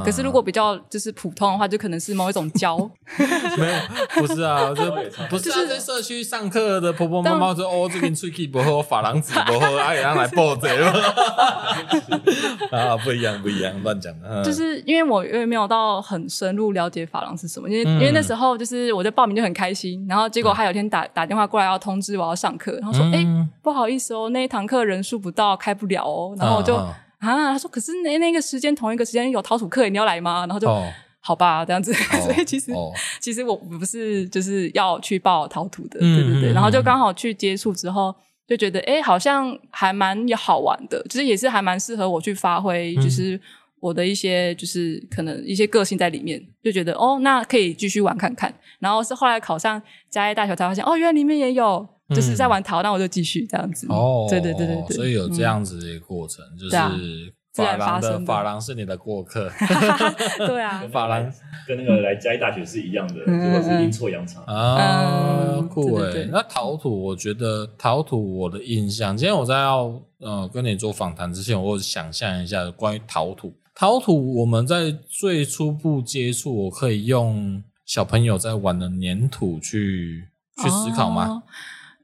可是如果比较就是普通的话，就可能是某一种胶。没有，不是啊，就不是在社区上课的婆婆妈妈说哦，最近喙齿不好，珐琅质不好，哎 呀，来报这啊，不一样，不一样，乱讲的。就是因为我因为没有到很深入了解珐琅是什么，因为因为那时候就是我在报名就很开心，然后结果他有一天打打电话过来要通知我要上课，然后说哎，不好意思哦，那一堂课人数不到，开不了哦，然后我就。啊，他说，可是那那个时间同一个时间有陶土课，你要来吗？然后就、哦、好吧，这样子。哦、所以其实、哦、其实我不是就是要去报陶土的，嗯、对对对。然后就刚好去接触之后，就觉得哎，好像还蛮好玩的，就是也是还蛮适合我去发挥，就是我的一些就是可能一些个性在里面，就觉得哦，那可以继续玩看看。然后是后来考上嘉义大学才发现，哦，原来里面也有。就是在玩陶，那我就继续这样子。哦，对对对对对，所以有这样子的一个过程，就是珐琅的珐琅是你的过客。对啊，珐琅跟那个来嘉义大学是一样的，结果是阴错阳差啊，酷诶。那陶土，我觉得陶土我的印象，今天我在要呃跟你做访谈之前，我想象一下关于陶土。陶土我们在最初步接触，我可以用。小朋友在玩的粘土去去思考吗？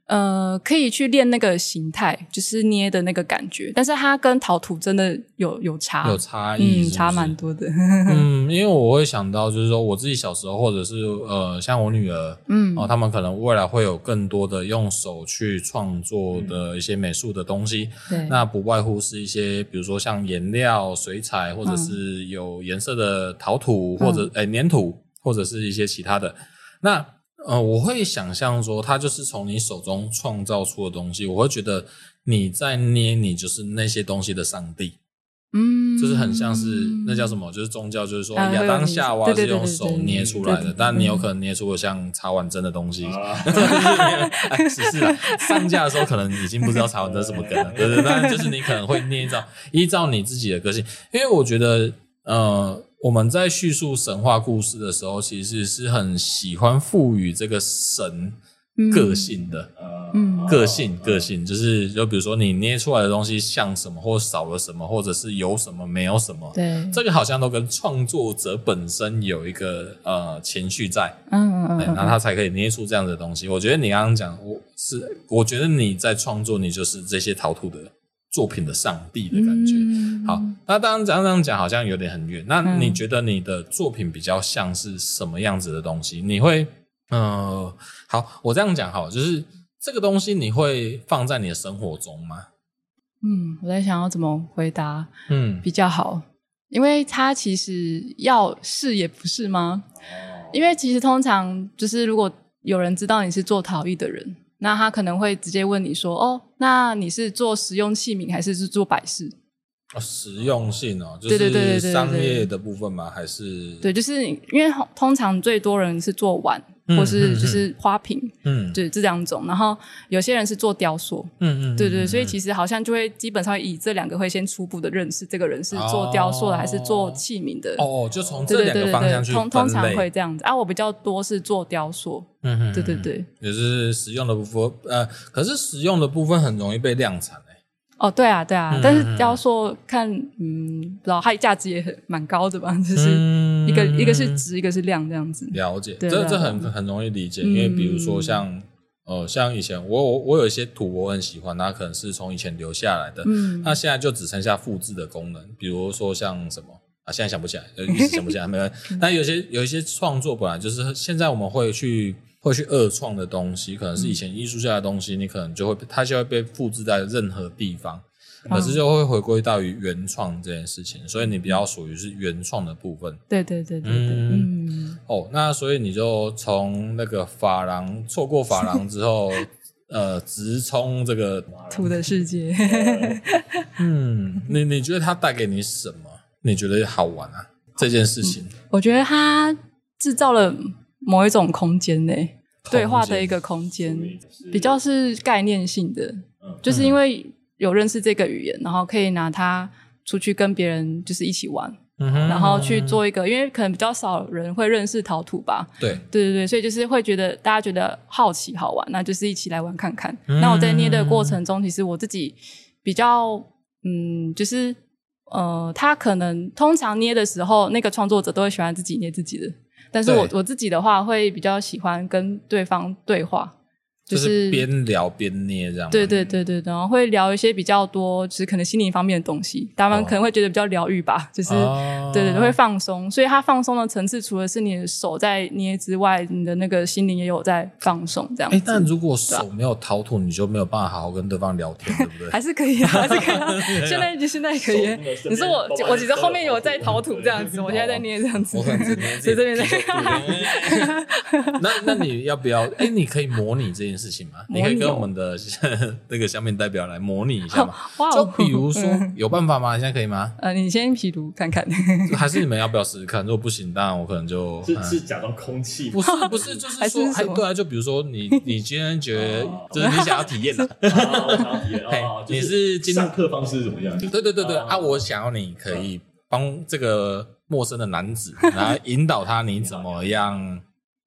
呃，可以去练那个形态，就是捏的那个感觉，但是它跟陶土真的有有差，有差异是是？嗯，差蛮多的。嗯，因为我会想到，就是说我自己小时候，或者是呃，像我女儿，嗯，哦，他们可能未来会有更多的用手去创作的一些美术的东西，对、嗯，那不外乎是一些，比如说像颜料、水彩，或者是有颜色的陶土，嗯、或者诶粘土，或者是一些其他的，那。呃，我会想象说，它就是从你手中创造出的东西。我会觉得你在捏，你就是那些东西的上帝。嗯，就是很像是那叫什么？就是宗教，就是说亚当夏娃是用手捏出来的，但你有可能捏出了像茶碗蒸的东西。只是啊，上架的时候可能已经不知道茶碗蒸什么梗了，对对，但就是你可能会捏造，依照你自己的个性，因为我觉得，呃。我们在叙述神话故事的时候，其实是很喜欢赋予这个神个性的，嗯，个性，个性，就是就比如说你捏出来的东西像什么，或少了什么，或者是有什么没有什么，对，这个好像都跟创作者本身有一个呃情绪在，嗯嗯嗯，那他才可以捏出这样的东西。我觉得你刚刚讲，我是我觉得你在创作，你就是这些陶土的。作品的上帝的感觉，嗯、好，那当然这样讲好像有点很远。那你觉得你的作品比较像是什么样子的东西？你会，呃，好，我这样讲好，就是这个东西你会放在你的生活中吗？嗯，我在想要怎么回答，嗯，比较好，嗯、因为它其实要是也不是吗？哦、因为其实通常就是如果有人知道你是做陶艺的人。那他可能会直接问你说：“哦，那你是做实用器皿还是是做摆饰？”哦，实用性哦，就是商业的部分吗？还是对，就是因为通常最多人是做碗，嗯、或是就是花瓶，嗯，对，这两种。然后有些人是做雕塑，嗯嗯，对，对对，所以其实好像就会基本上以这两个会先初步的认识这个人是做雕塑的还是做器皿的。哦哦，就从这两个方向去。通通常会这样子啊，我比较多是做雕塑。嗯嗯，对对对，也是实用的部分，呃，可是实用的部分很容易被量产诶。哦，对啊，对啊，但是要说看，嗯，不知道它价值也很蛮高的吧？就是一个一个是值，一个是量这样子。了解，这这很很容易理解，因为比如说像，呃，像以前我我我有一些图我很喜欢，它可能是从以前留下来的，嗯，那现在就只剩下复制的功能，比如说像什么啊，现在想不起来，一时想不起来，没关系。那有些有一些创作本来就是现在我们会去。会去二创的东西，可能是以前艺术家的东西，嗯、你可能就会它就会被复制在任何地方，可是就会回归到于原创这件事情，所以你比较属于是原创的部分。对对对对对，嗯，嗯哦，那所以你就从那个发廊错过发廊之后，呃，直冲这个 土的世界。嗯，你你觉得它带给你什么？你觉得好玩啊？这件事情，嗯、我觉得它制造了。某一种空间内对话的一个空间，比较是概念性的，就是因为有认识这个语言，然后可以拿它出去跟别人就是一起玩，然后去做一个，因为可能比较少人会认识陶土吧，对。对对对，所以就是会觉得大家觉得好奇好玩，那就是一起来玩看看。那我在捏的过程中，其实我自己比较嗯，就是呃，他可能通常捏的时候，那个创作者都会喜欢自己捏自己的。但是我我自己的话，会比较喜欢跟对方对话。就是边聊边捏这样，对对对对，然后会聊一些比较多，就是可能心灵方面的东西，他们可能会觉得比较疗愈吧，就是对对，会放松。所以它放松的层次，除了是你的手在捏之外，你的那个心灵也有在放松这样。哎，但如果手没有陶土，你就没有办法好好跟对方聊天，对不对？还是可以啊，还是可以。现在就现在可以。你说我我其实后面有在陶土这样子，我现在在捏这样子。我所以这边在。那那你要不要？哎，你可以模拟这件事情吗？你可以跟我们的 那个下面代表来模拟一下吗？就比如说，有办法吗？现在可以吗？呃，你先皮读看看，还是你们要不要试试看？如果不行，当然我可能就，是是假装空气，不是不是，就是说，还对啊，就比如说你你今天觉得就是你想要体验的，我想要体验，你是上课方式是怎么样？对对对对啊，我想要你可以帮这个陌生的男子，然后引导他，你怎么样？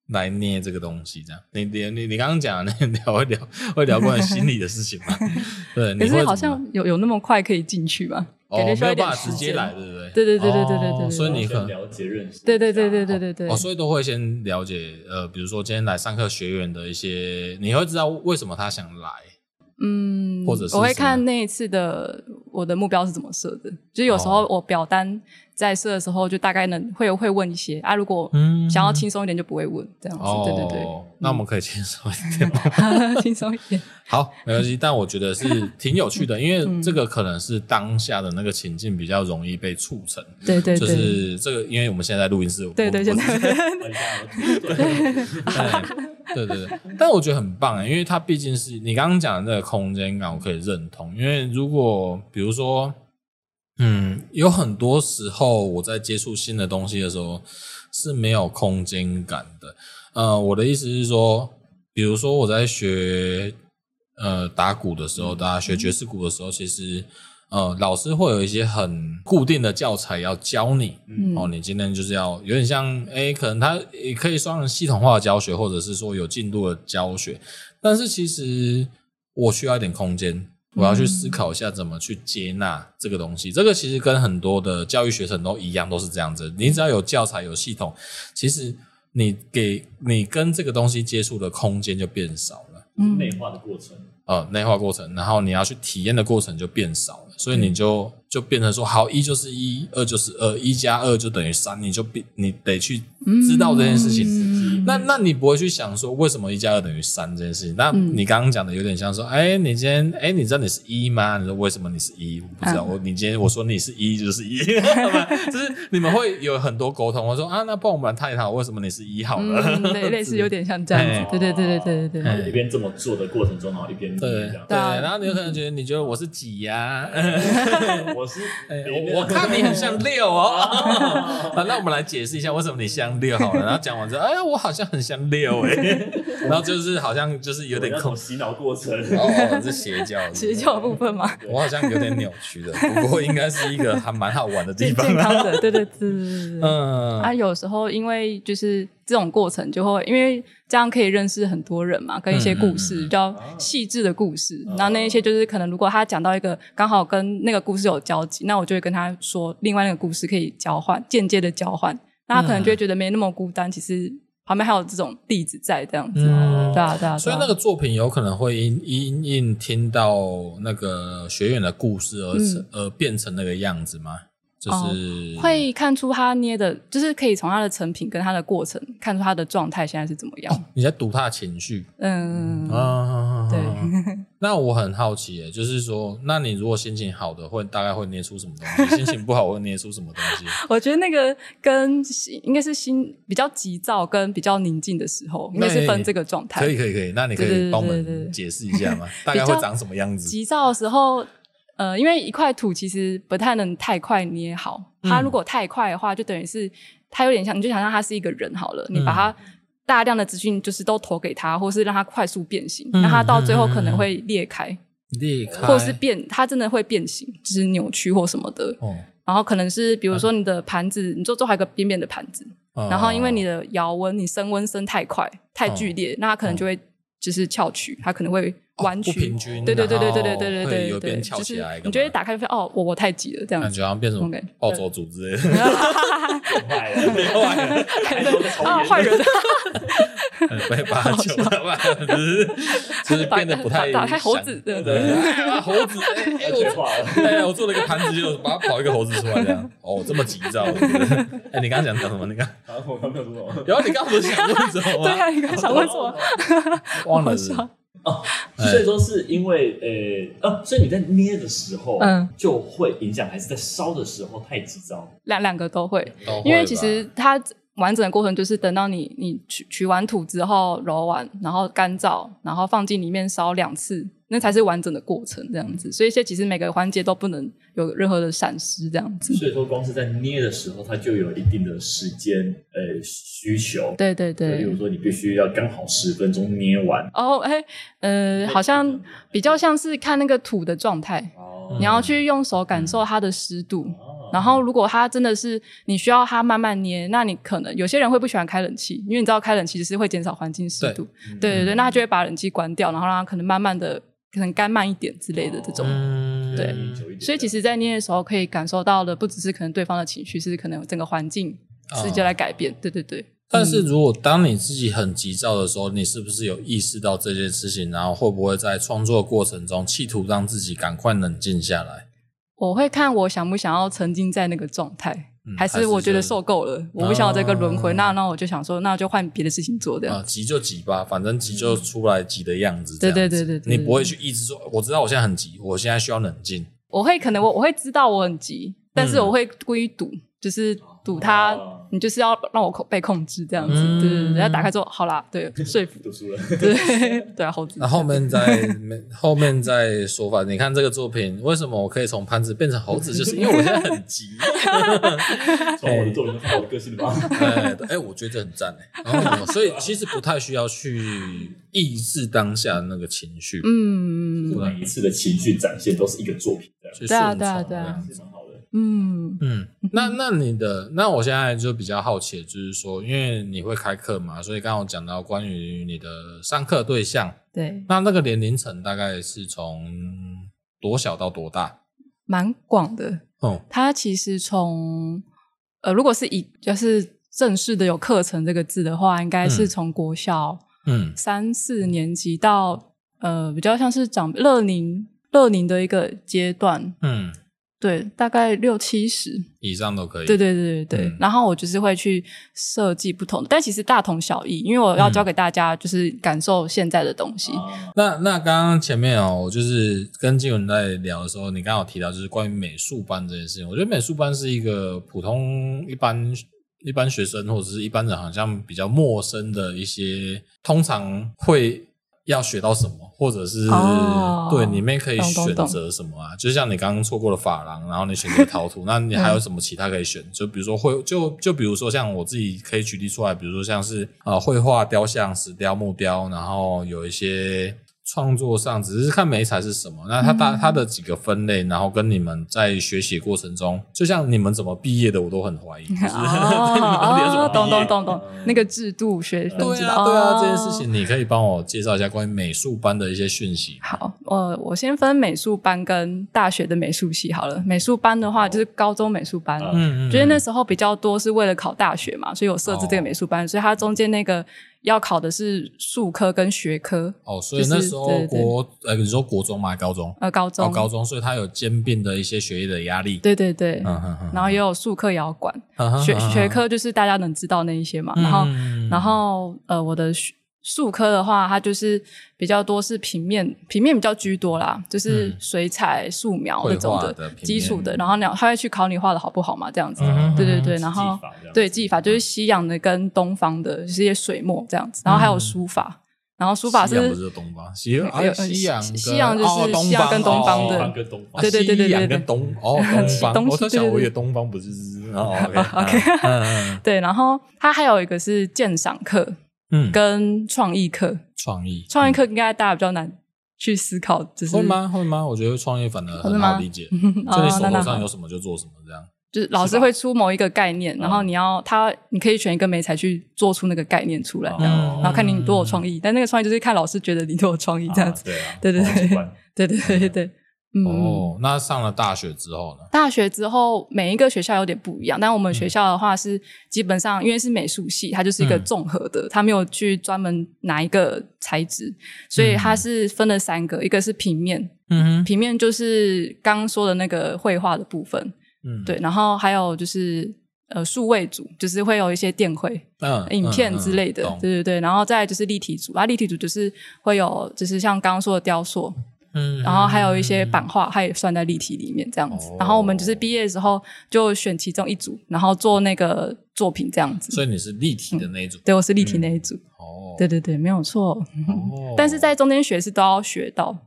来捏这个东西？这样，你你你你刚刚讲那 聊会聊会聊关于心理的事情吗？对，可是好像有有那么快可以进去吧？哦，没有办法直接来，对不对？对对对对对对对。所以你很了解认识。对对对对对对对。哦，所以都会先了解，呃，比如说今天来上课学员的一些，你会知道为什么他想来。嗯，或者是我会看那一次的我的目标是怎么设的，就是有时候我表单在设的时候，就大概能会会问一些啊，如果想要轻松一点就不会问这样子，哦、对对对。那我们可以轻松一点吗？轻松一点。好，没关系，但我觉得是挺有趣的，因为这个可能是当下的那个情境比较容易被促成。对对对，就是这个，因为我们现在在录音室，对对现在。对对对，但我觉得很棒欸，因为它毕竟是你刚刚讲的那个空间感，我可以认同。因为如果比如说，嗯，有很多时候我在接触新的东西的时候是没有空间感的。呃，我的意思是说，比如说我在学呃打鼓的时候，大家学爵士鼓的时候，其实。呃，老师会有一些很固定的教材要教你，嗯、哦，你今天就是要有点像，哎，可能他也可以算系统化的教学，或者是说有进度的教学，但是其实我需要一点空间，我要去思考一下怎么去接纳这个东西。嗯、这个其实跟很多的教育学程都一样，都是这样子。你只要有教材、有系统，其实你给你跟这个东西接触的空间就变少了，嗯，内化的过程。呃，内化过程，然后你要去体验的过程就变少了，所以你就就变成说，好，一就是一，二就是二，一加二就等于三，你就必你得去知道这件事情。嗯、那那你不会去想说，为什么一加二等于三这件事情？那你刚刚讲的有点像说，哎，你今天，哎，你知道你是一吗？你说为什么你是一？我不知道。我你今天我说你是一就是一，就是你们会有很多沟通。我说啊，那不然我们来探讨为什么你是一好了。嗯、对，类似有点像这样子。对对对对对对对。一边这么做的过程中，然后一边。对对，然后你有可能觉得你觉得我是几呀？我是，我看你很像六哦。好，那我们来解释一下为什么你像六好了。然后讲完之后，哎，我好像很像六哎。然后就是好像就是有点空洗脑过程哦，是邪教邪教部分吗？我好像有点扭曲的，不过应该是一个还蛮好玩的地方。健康的，对对对。嗯，啊，有时候因为就是这种过程，就会因为。这样可以认识很多人嘛，跟一些故事比较细致的故事。然后那一些就是可能，如果他讲到一个刚好跟那个故事有交集，那我就会跟他说另外那个故事可以交换，间接的交换。那他可能就会觉得没那么孤单，其实旁边还有这种例子在这样子。嗯，对啊，对啊。所以那个作品有可能会因因因听到那个学员的故事而成而变成那个样子吗？就是、哦、会看出他捏的，就是可以从他的成品跟他的过程看出他的状态现在是怎么样。哦、你在读他的情绪，嗯啊，对。那我很好奇，诶，就是说，那你如果心情好的，会大概会捏出什么东西？心情不好会捏出什么东西？我觉得那个跟应该是心比较急躁跟比较宁静的时候，应该是分这个状态。可以可以可以，那你可以帮我们解释一下吗？大概会长什么样子？急躁的时候。呃，因为一块土其实不太能太快捏好，它如果太快的话，就等于是它有点像，你就想象它是一个人好了，你把它大量的资讯就是都投给他，或是让它快速变形，那它到最后可能会裂开，裂开，或是变，它真的会变形，就是扭曲或什么的。哦，然后可能是比如说你的盘子，你做做还有一个边边的盘子，然后因为你的窑温，你升温升太快太剧烈，那它可能就会就是翘曲，它可能会。弯曲，不平均，对对对对对对对对对，有边翘起来，你觉得打开就发现哦，我我太急了，这样感觉好像变成暴走族之类的，坏了，坏了，啊，坏人，被把酒了，就是就是变得不太打开猴子，对对，猴子，哎，我哎呀，我做了一个盘子，就把它跑一个猴子出来，这样，哦，这么急躁，哎，你刚刚讲什么？你刚，我刚没有说什么，然后你刚不是想问什么吗？对啊，你刚想问什么？忘了。哦，所以说是因为呃，哦，所以你在捏的时候，嗯，就会影响，还是在烧的时候太急躁？两两个都会，因为其实它完整的过程就是等到你你取取完土之后揉完，然后干燥，然后放进里面烧两次。那才是完整的过程，这样子。所以现在其实每个环节都不能有任何的闪失，这样子。所以说，光是在捏的时候，它就有一定的时间呃需求。对对对。比如说，你必须要刚好十分钟捏完。哦，哎，呃，好像比较像是看那个土的状态。哦。你要去用手感受它的湿度。哦。然后如果它真的是你需要它慢慢捏，那你可能有些人会不喜欢开冷气，因为你知道开冷气就是会减少环境湿度。对对对对，那他就会把冷气关掉，然后让它可能慢慢的可能干慢一点之类的这种。嗯、对，所以其实，在捏的时候可以感受到的不只是可能对方的情绪，是可能整个环境直接来改变。对对对。但是如果当你自己很急躁的时候，你是不是有意识到这件事情？然后会不会在创作过程中企图让自己赶快冷静下来？我会看我想不想要沉浸在那个状态，嗯、还是我觉得受够了，我不想要这个轮回。嗯、那那我就想说，那就换别的事情做这样。啊，急就急吧，反正急就出来急的样子。对对对对，你不会去一直说，我知道我现在很急，我现在需要冷静。我会可能我我会知道我很急，但是我会故意赌，就是。堵他，你就是要让我控被控制这样子，嗯、对对对，人家打开之后，好啦，对，说服，读书了，对对啊，猴子。那后面再 后面再说吧，你看这个作品，为什么我可以从盘子变成猴子？就是因为我现在很急。从我的作品中看我的个性吧。哎，哎，我觉得这很赞哎。所以其实不太需要去抑制当下那个情绪。嗯，每一次的情绪展现都是一个作品，对啊，对啊，对啊。嗯。嗯，那那你的那我现在就比较好奇，就是说，因为你会开课嘛，所以刚刚我讲到关于你的上课对象，对，那那个年龄层大概是从多小到多大？蛮广的哦。它其实从呃，如果是以就是正式的有课程这个字的话，应该是从国小嗯。三四年级到呃比较像是长乐龄乐龄的一个阶段。嗯。对，大概六七十以上都可以。对对对对对。嗯、然后我就是会去设计不同的，但其实大同小异，因为我要教给大家就是感受现在的东西。嗯、那那刚刚前面哦，我就是跟静文在聊的时候，你刚刚有提到就是关于美术班这件事情。我觉得美术班是一个普通一般一般学生或者是一般人好像比较陌生的一些，通常会。要学到什么，或者是、哦、对里面可以选择什么啊？就像你刚刚错过了法郎，然后你选择陶土，那你还有什么其他可以选？就比如说绘，就就比如说像我自己可以举例出来，比如说像是啊绘画、雕像、石雕、木雕，然后有一些。创作上只是看美彩是什么，那它大它的几个分类，然后跟你们在学习过程中，就像你们怎么毕业的，我都很怀疑。哦，懂懂懂懂，那个制度学分。对啊，对啊，这件事情你可以帮我介绍一下关于美术班的一些讯息。好，我我先分美术班跟大学的美术系好了。美术班的话就是高中美术班，嗯嗯，觉得那时候比较多是为了考大学嘛，所以我设置这个美术班，所以它中间那个。要考的是术科跟学科哦，所以那时候国呃，你说国中吗？高中呃，高中哦高中，所以他有兼并的一些学业的压力。对对对，然后也有术科也要管，学学科就是大家能知道那一些嘛。然后然后呃，我的学。术科的话，它就是比较多是平面，平面比较居多啦，就是水彩、素描那种的基础的。然后呢，他会去考你画的好不好嘛，这样子。对对对，然后对技法就是西洋的跟东方的这些水墨这样子。然后还有书法，然后书法是西洋不是东方，西洋西洋就是西洋跟东方的，对对对对对跟，东哦 东方，我在想我以为东方不是哦 OK，对，然后它还有一个是鉴赏课。嗯，跟创意课，创意。创意课应该大家比较难去思考，就是会吗？会吗？我觉得创意反而很好理解，就你手头上有什么就做什么，这样。就是老师会出某一个概念，然后你要他，你可以选一个媒材去做出那个概念出来，这样，然后看你多有创意。但那个创意就是看老师觉得你多有创意这样子，对啊，对对对，对 对对对。哦，那上了大学之后呢？大学之后，每一个学校有点不一样，但我们学校的话是基本上，因为是美术系，它就是一个综合的，它没有去专门拿一个材质，所以它是分了三个，一个是平面，嗯哼，平面就是刚刚说的那个绘画的部分，嗯，对，然后还有就是呃数位组，就是会有一些电绘、嗯，影片之类的，对对对，然后再来就是立体组，啊，立体组就是会有，就是像刚刚说的雕塑。嗯，然后还有一些版画，它也算在立体里面这样子。然后我们就是毕业的时候就选其中一组，然后做那个作品这样子。所以你是立体的那一组？对，我是立体那一组。哦，对对对，没有错。哦，但是在中间学是都要学到，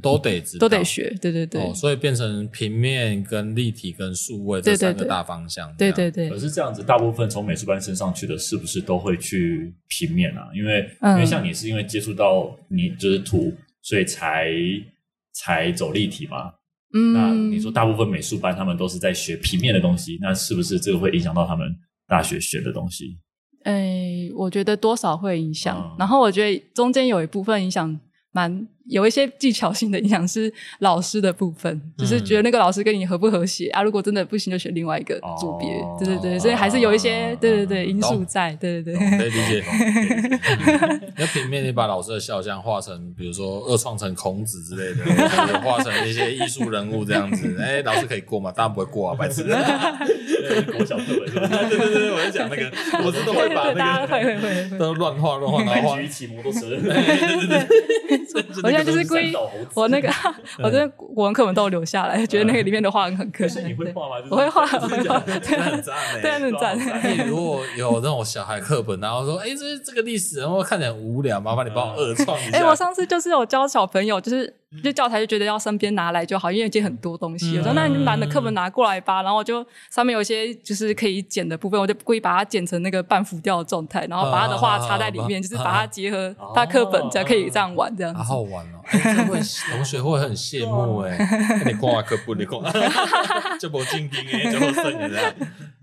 都得知都得学。对对对。所以变成平面跟立体跟数位这三个大方向。对对对。可是这样子，大部分从美术班升上去的，是不是都会去平面啊？因为因为像你是因为接触到你就是图，所以才。才走立体嘛？嗯，那你说大部分美术班他们都是在学平面的东西，那是不是这个会影响到他们大学学的东西？诶，我觉得多少会影响，嗯、然后我觉得中间有一部分影响蛮。有一些技巧性的影响是老师的部分，嗯、就是觉得那个老师跟你合不和谐啊。如果真的不行，就选另外一个组别。哦、对对对，所以还是有一些、哦、对对对因素在。对对对，可以理解。那平面你把老师的肖像画成，比如说二创成孔子之类的，画成一些艺术人物这样子，哎、欸，老师可以过吗？当然不会过啊，白痴。国小课本，对对对，我在讲那个，我真的会把那个会会会都乱画乱画，然后画骑摩托车。对对对对。就是故意，我那个，我这国文课本都留下来，觉得那个里面的画很可惜。你会画吗？我会画，我会画，对，很赞，对，很赞。如果有那种小孩课本，然后说，哎，这是这个历史，然后看起来很无聊，麻烦你帮我二创一下。哎，我上次就是有教小朋友，就是。就教材就觉得要身边拿来就好，因为已经很多东西。我说那你就拿的课本拿过来吧，然后我就上面有一些就是可以剪的部分，我就故意把它剪成那个半浮雕的状态，然后把他的画插在里面，就是把它结合他课本才可以这样玩这样子。好好玩哦，会同学会很羡慕哎，你挂课本你挂，这不静听哎，就剩你这样，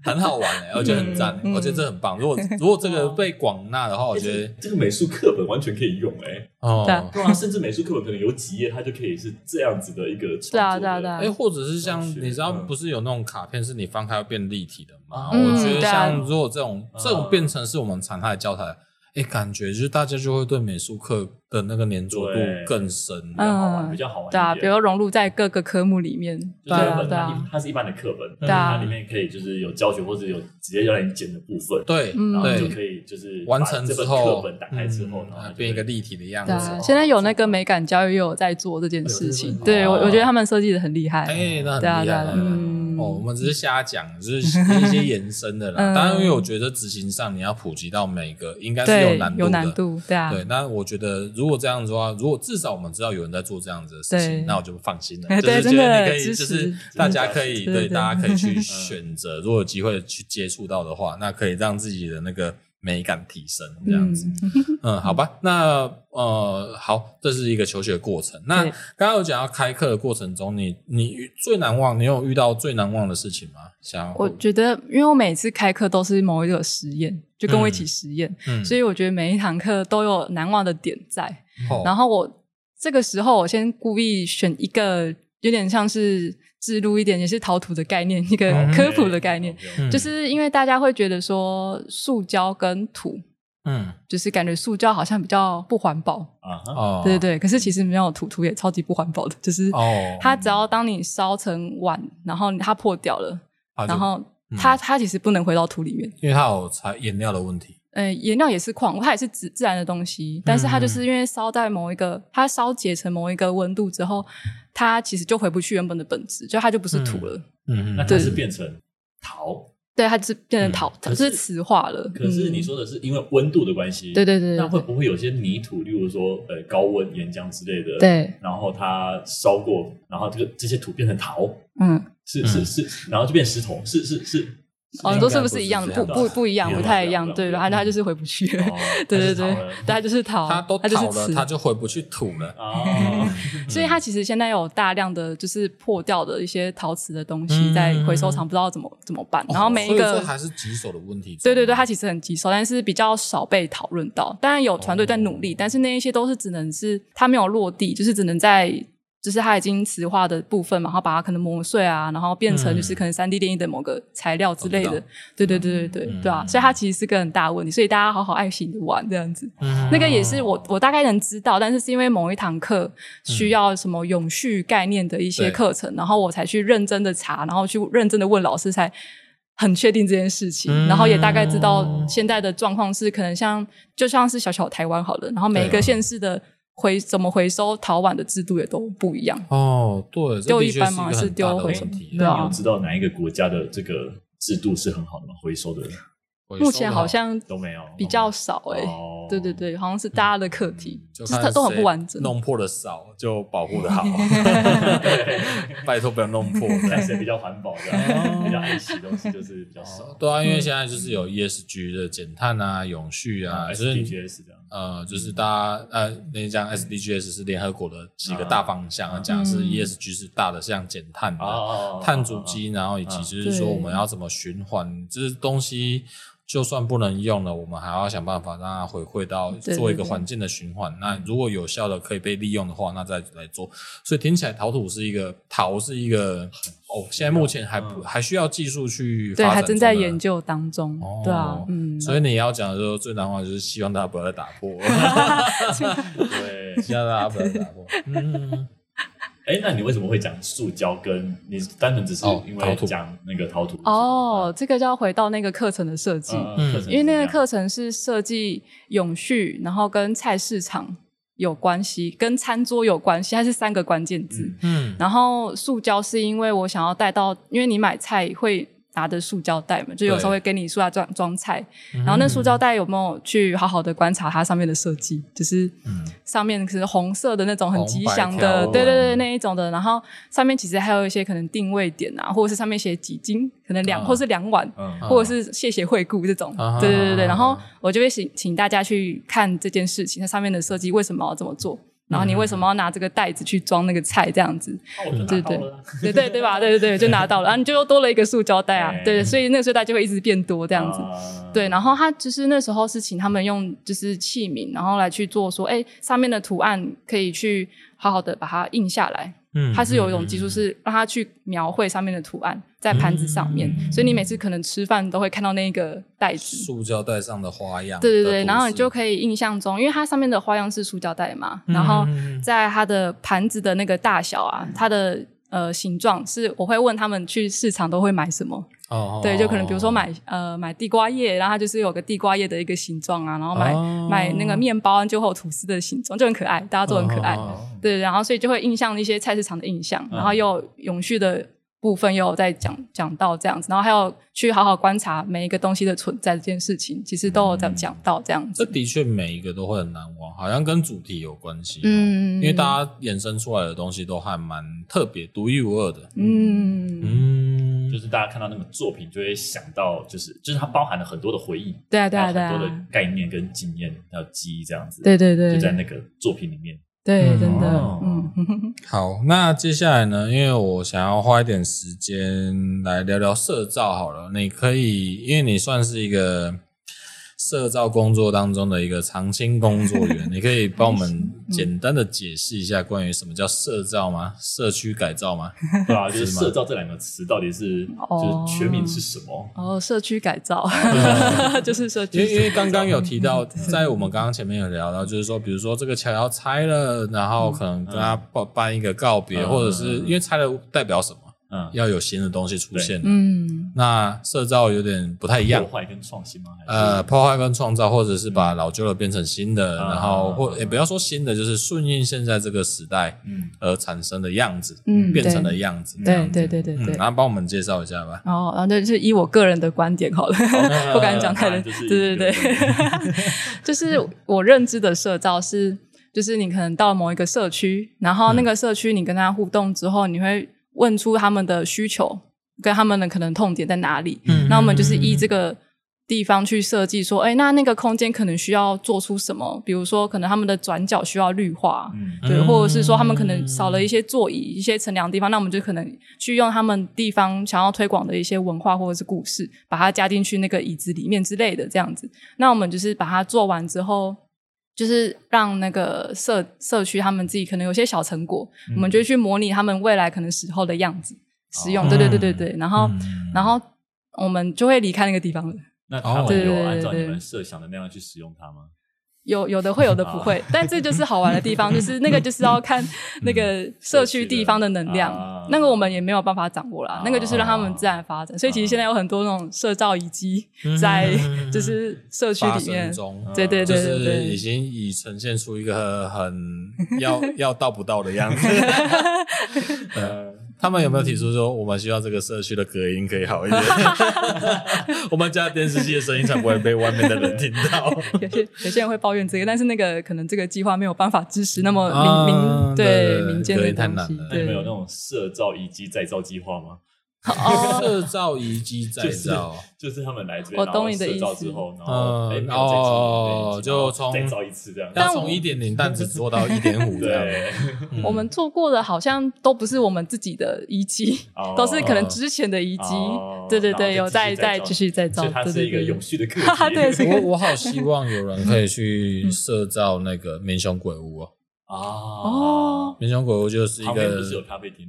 很好玩哎，我觉得很赞，我觉得这很棒。如果如果这个被广纳的话，我觉得这个美术课本完全可以用哎。哦，对啊，甚至美术课本可能有几页，它就可以是这样子的一个创作。对啊，对啊，对啊。哎，或者是像你知道，不是有那种卡片，是你翻开会变立体的吗？我觉得像如果这种这种变成是我们常态的教材。哎，感觉就是大家就会对美术课的那个黏着度更深，比较好玩，比较好玩。对啊，比如融入在各个科目里面。对啊，对啊，它是一般的课本，它里面可以就是有教学或者有直接要你剪的部分。对，然后就可以就是完成之后，课本打开之后，然后变一个立体的样子。现在有那个美感教育又有在做这件事情，对我我觉得他们设计的很厉害。哎，那很厉害。嗯。哦，我们只是瞎讲，只是一些延伸的啦。当然，因为我觉得执行上你要普及到每个，应该是有难度的。有难度，对啊。对，那我觉得如果这样子的话，如果至少我们知道有人在做这样子的事情，那我就放心了。就是觉得你可以，就是大家可以对，大家可以去选择，如果有机会去接触到的话，那可以让自己的那个。美感提升这样子，嗯，嗯，好吧，那呃，好，这是一个求学的过程。那刚刚有讲到开课的过程中，你你最难忘，你有遇到最难忘的事情吗？想我觉得，因为我每次开课都是某一个实验，就跟我一起实验，嗯，所以我觉得每一堂课都有难忘的点在。嗯，然后我这个时候，我先故意选一个有点像是。置入一点也是陶土的概念，一个科普的概念，嗯、就是因为大家会觉得说塑胶跟土，嗯，就是感觉塑胶好像比较不环保。啊，哦，对对对，可是其实没有土，土也超级不环保的，就是哦，它只要当你烧成碗，然后它破掉了，啊、然后它、嗯、它其实不能回到土里面，因为它有材颜料的问题。呃，颜料也是矿物，它也是自自然的东西，但是它就是因为烧在某一个，它烧结成某一个温度之后，它其实就回不去原本的本质，就它就不是土了。嗯，嗯那它是变成陶，对，它就是变成陶，它是磁化了。可是你说的是因为温度的关系，对对对，那会不会有些泥土，例如说呃高温岩浆之类的，对，然后它烧过，然后这个这些土变成陶，嗯，是是是，然后就变石头，是是是。哦，你说是不是一样的？不不不一样，不太一样，对吧？他就是回不去，对对对，他就是逃，他都逃了，他就回不去土了。哦，所以他其实现在有大量的就是破掉的一些陶瓷的东西在回收厂，不知道怎么怎么办。然后每一个还是棘手的问题。对对对，他其实很棘手，但是比较少被讨论到。当然有团队在努力，但是那一些都是只能是他没有落地，就是只能在。就是它已经磁化的部分嘛，然后把它可能磨碎啊，然后变成就是可能三 D 电印的某个材料之类的，对对对对对，对啊，所以它其实是个很大的问题，所以大家好好爱惜的玩这样子。那个也是我我大概能知道，但是是因为某一堂课需要什么永续概念的一些课程，然后我才去认真的查，然后去认真的问老师，才很确定这件事情，然后也大概知道现在的状况是可能像就像是小小台湾好了，然后每一个县市的。回怎么回收陶碗的制度也都不一样哦，对，丢一般嘛？是丢回收？那你有知道哪一个国家的这个制度是很好的吗？回收的？目前好像都没有，比较少哎。对对对，好像是大家的课题，就是它都很不完整。弄破的少就保护的好，拜托不要弄破。但是比较环保的，比较爱惜东西就是比较少。对啊，因为现在就是有 ESG 的减碳啊、永续啊，是 SDGs 这样。呃，就是大家呃，那讲 SDGs 是联合国的几个大方向，讲、嗯、是 ESG 是大的，像减碳碳足迹，然后以及就是说我们要怎么循环，这些东西。就算不能用了，我们还要想办法让它回馈到做一个环境的循环。那如果有效的可以被利用的话，那再来做。所以听起来陶土是一个陶是一个哦，现在目前还不、嗯、还需要技术去发展，对，还正在研究当中。哦、对啊，嗯。所以你要讲的时候，最难的话就是希望大家不要再打破。对，希望大家不要再打破。嗯。哎，那你为什么会讲塑胶？跟你单纯只是因为讲那个陶土？哦，这个就要回到那个课程的设计，嗯，因为那个课程是设计永续，然后跟菜市场有关系，跟餐桌有关系，它是三个关键字。嗯，然后塑胶是因为我想要带到，因为你买菜会。拿的塑胶袋嘛，就有时候会给你塑料装装菜，然后那塑胶袋有没有去好好的观察它上面的设计？就是上面是红色的那种很吉祥的，对对对，那一种的。然后上面其实还有一些可能定位点啊，或者是上面写几斤，可能两或是两碗，或者是谢谢惠顾这种。对对对对，然后我就会请请大家去看这件事情，它上面的设计为什么要这么做。然后你为什么要拿这个袋子去装那个菜这样子？对对 对对对对吧？对对对，就拿到了，然后你就又多了一个塑胶袋啊，对，所以那个塑料袋就会一直变多这样子。对，然后他就是那时候是请他们用就是器皿，然后来去做说，哎，上面的图案可以去好好的把它印下来。嗯，它是有一种技术是让它去描绘上面的图案在盘子上面，所以你每次可能吃饭都会看到那个袋子，塑胶袋上的花样。对对对，然后你就可以印象中，因为它上面的花样是塑胶袋嘛，然后在它的盘子的那个大小啊，它的呃形状是，我会问他们去市场都会买什么。哦，对，就可能比如说买呃买地瓜叶，然后它就是有个地瓜叶的一个形状啊，然后买买那个面包就会有吐司的形状，就很可爱，大家都很可爱。对，然后所以就会印象一些菜市场的印象，然后又永续的部分又有在讲讲到这样子，然后还有去好好观察每一个东西的存在这件事情，其实都有在讲到这样子。这的确每一个都会很难忘，好像跟主题有关系。嗯，因为大家衍生出来的东西都还蛮特别、独一无二的。嗯嗯。就是大家看到那个作品，就会想到，就是就是它包含了很多的回忆，对啊对啊对啊，很多的概念跟经验还有记忆这样子，对对对，就在那个作品里面，对，真的，嗯。好，那接下来呢？因为我想要花一点时间来聊聊社造好了，你可以，因为你算是一个。社造工作当中的一个常青工作员，你可以帮我们简单的解释一下关于什么叫社造吗？社区改造吗？对啊，就是社造这两个词到底是就是全名是什么？哦，社区改造 就是社区。因为因为刚刚有提到，在我们刚刚前面有聊到，就是说，比如说这个桥要拆了，然后可能跟他办办一个告别，或者是因为拆了代表什么？嗯，要有新的东西出现。嗯，那社造有点不太一样。破坏跟创新吗？呃，破坏跟创造，或者是把老旧的变成新的，然后或也不要说新的，就是顺应现在这个时代，嗯，而产生的样子，嗯，变成的样子。对对对对对。然后帮我们介绍一下吧。哦，然后就是以我个人的观点好了，不敢讲太多。对对对，就是我认知的社造是，就是你可能到某一个社区，然后那个社区你跟他互动之后，你会。问出他们的需求跟他们的可能痛点在哪里，嗯，那我们就是依这个地方去设计，说，哎，那那个空间可能需要做出什么？比如说，可能他们的转角需要绿化，嗯，对，或者是说他们可能少了一些座椅、一些乘凉的地方，那我们就可能去用他们地方想要推广的一些文化或者是故事，把它加进去那个椅子里面之类的，这样子。那我们就是把它做完之后。就是让那个社社区他们自己可能有些小成果，嗯、我们就去模拟他们未来可能时候的样子使用。哦、对对对对对，然后、嗯、然后我们就会离开那个地方了。那他们有按照你们设想的那样去使用它吗？有有的会，有的不会，但这就是好玩的地方，就是那个就是要看 那个社区地方的能量，那个我们也没有办法掌握啦，那个就是让他们自然发展。所以其实现在有很多那种社造遗迹在就是社区里面，对对对对对，已经已呈现出一个很要要到不到的样子。他们有没有提出说，我们希望这个社区的隔音可以好一点？我们家电视机的声音才不会被外面的人听到。有些有些人会抱怨这个，但是那个可能这个计划没有办法支持那么民民对民间的东西。那你们有那种社造以及再造计划吗？哦，色照遗迹再造，就是他们来这边，我懂你的意思。之后，然后哎，哦，就从再造一次这样，但从一点零，但只做到一点五这样。我们做过的好像都不是我们自己的遗迹，都是可能之前的遗迹。对对对，有再再继续再造，它是一个永续的课题。对，我我好希望有人可以去社造那个 民雄鬼屋哦。哦，民雄鬼屋就是一个，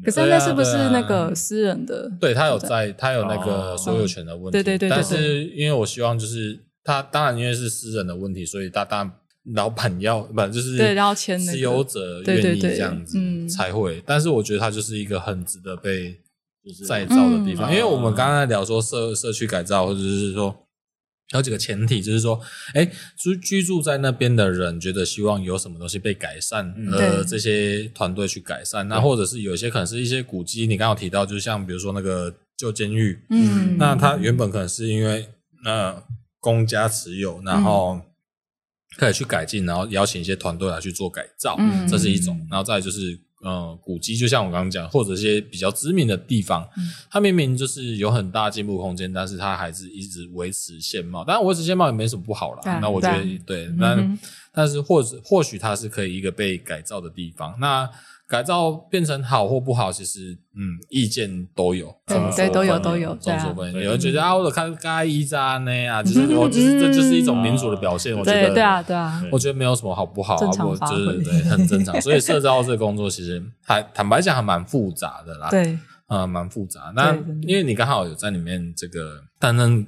可是那是不是那个私人的？对，他有在，他有那个所有权的问题。对对对。但是因为我希望就是他，当然因为是私人的问题，所以他当然老板要不就是对，然后签持有者愿意这样子才会。但是我觉得它就是一个很值得被再造的地方，因为我们刚才聊说社社区改造，或者是说。有几个前提，就是说，哎，居居住在那边的人觉得希望有什么东西被改善，呃，这些团队去改善。那或者是有些可能是一些古迹，你刚刚有提到，就像比如说那个旧监狱，嗯，那它原本可能是因为那公家持有，然后可以去改进，然后邀请一些团队来去做改造，嗯，这是一种。然后再就是。嗯，古迹就像我刚刚讲，或者一些比较知名的地方，嗯、它明明就是有很大进步空间，但是它还是一直维持现貌。当然，维持现貌也没什么不好啦。对那我觉得对，对，那、嗯、但是或者或许它是可以一个被改造的地方。那改造变成好或不好，其实嗯，意见都有，对，都有都有，众说纷纭。有人觉得啊，我看该一扎呢啊，就是我就是这就是一种民主的表现。我觉得对啊对啊，我觉得没有什么好不好啊，我就是对很正常。所以社造这个工作其实还坦白讲还蛮复杂的啦，对，呃，蛮复杂。那因为你刚好有在里面这个担任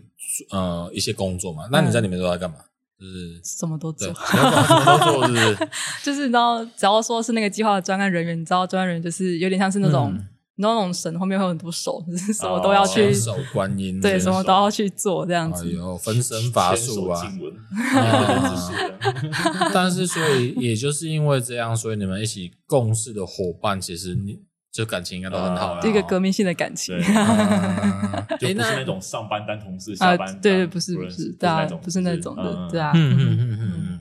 呃一些工作嘛，那你在里面都在干嘛？就是 什么都做，什么都做，是不是？就是你知道，只要说是那个计划的专案人员，你知道专案人员就是有点像是那种，你知道那种神后面会有很多手，就是 什么都要去，手观音，对，什么都要去做这样子。哎呦，分身乏术啊！但是，所以也就是因为这样，所以你们一起共事的伙伴，其实你。就感情应该都很好，一个革命性的感情，就不是那种上班当同事，下班对对，不是不是，对啊，不是那种的，对啊，嗯嗯嗯嗯。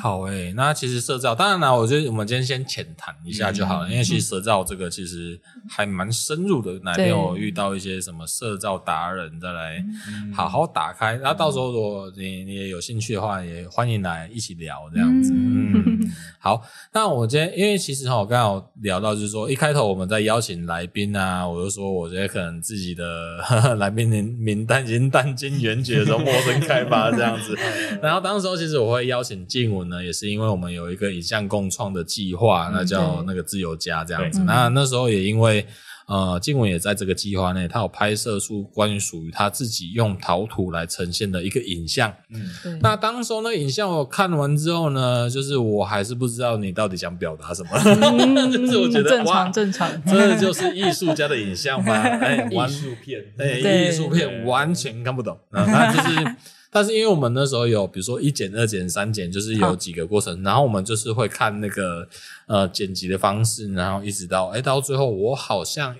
好诶、欸，那其实社造当然啦，我觉得我们今天先浅谈一下就好了，嗯、因为其实社造这个其实还蛮深入的，哪天我遇到一些什么社造达人再来好好打开，那、嗯、到时候如果你你也有兴趣的话，也欢迎来一起聊这样子。嗯，嗯，好，那我今天因为其实哈，我刚好聊到就是说，一开头我们在邀请来宾啊，我就说我觉得可能自己的呵 呵来宾名名单已经弹尽援绝的时候，陌生开发这样子，然后当时候其实我会邀请。静文呢，也是因为我们有一个影像共创的计划，那叫那个自由家这样子。那那时候也因为呃，静文也在这个计划内，他有拍摄出关于属于他自己用陶土来呈现的一个影像。嗯，那当时候那个影像我看完之后呢，就是我还是不知道你到底想表达什么，嗯、就是我觉得正常正常，这就是艺术家的影像吗？哎，艺术片，哎，艺术片完全看不懂。那就是。但是因为我们那时候有，比如说一剪、二剪、三剪，就是有几个过程，然后我们就是会看那个呃剪辑的方式，然后一直到哎到最后，我好像。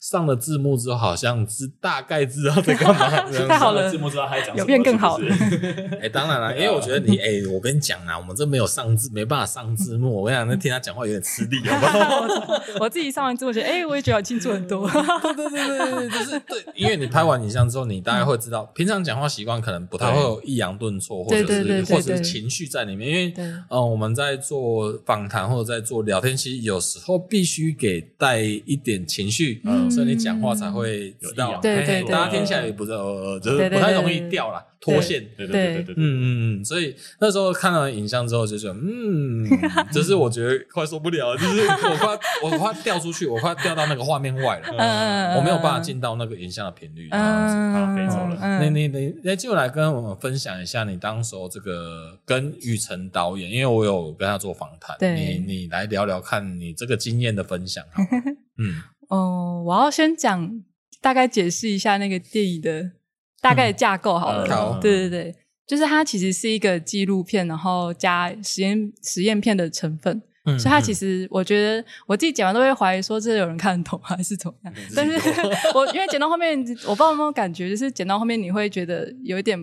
上了字幕之后，好像知大概知道在干嘛。太好了，字幕知道他在讲什么，有变更好。哎，当然了，因为我觉得你，哎，我跟你讲啊，我们这没有上字，没办法上字幕。我跟你讲，那听他讲话有点吃力，好不好？我自己上完字幕，觉得，哎，我也觉得清楚很多。对对对对，就是对，因为你拍完影像之后，你大概会知道，平常讲话习惯可能不太会有抑扬顿挫，或者是或者是情绪在里面。因为，嗯，我们在做访谈或者在做聊天，其实有时候必须给带一点情绪，嗯。所以你讲话才会知道，对对，大家听起来也不是呃，就是不太容易掉啦，脱线。对对对对对，嗯嗯嗯。所以那时候看到影像之后，就觉得嗯，就是我觉得快受不了，就是我快 我快掉出去，我快掉到那个画面外了，嗯，我没有办法进到那个影像的频率，这样子，好，飞走了。你你你，那就来跟我们分享一下你当时候这个跟雨辰导演，因为我有跟他做访谈，你你来聊聊看你这个经验的分享，嗯。哦，我要先讲大概解释一下那个电影的大概的架构好了。好，对对对，就是它其实是一个纪录片，然后加实验实验片的成分。嗯，所以它其实我觉得我自己剪完都会怀疑说，这有人看得懂还是怎么样？但是 我因为剪到后面，我不知道有没有感觉，就是剪到后面你会觉得有一点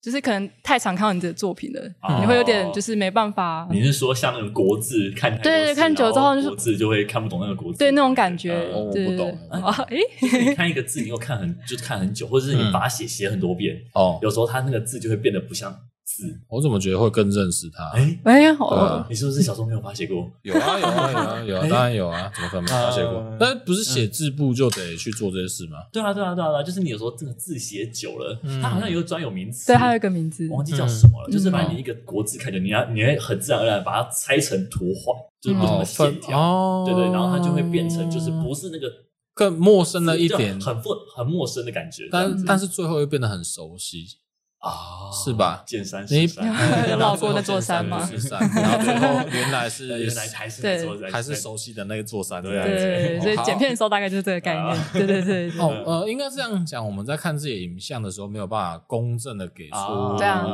就是可能太常看到你的作品了，你会有点就是没办法。你是说像那个国字看太对对，看久之后就是国字就会看不懂那个国字，对那种感觉，我不懂。诶，你看一个字，你又看很就是看很久，或者是你把它写写很多遍哦，有时候它那个字就会变得不像。我怎么觉得会更认识他？哎，哎呀，好，你是不是小时候没有发现过？有啊，有啊，有啊，有啊，当然有啊，怎么可能没发现过？但不是写字簿就得去做这些事吗？对啊，对啊，对啊，就是你有时候这个字写久了，它好像有个专有名词，对，还有一个名字，忘记叫什么了。就是把你一个国字看着，你要你会很自然而然把它拆成图画，就是不同的线条，对对，然后它就会变成就是不是那个更陌生了一点，很陌很陌生的感觉，但但是最后又变得很熟悉。啊，是吧？见山你绕过那座山吗？然后最后 原来是原来还是那座山，还是熟悉的那个座山，对对。所以剪片的时候大概就是这个概念，对对对。哦，呃，应该这样讲，我们在看自己的影像的时候，没有办法公正的给出这样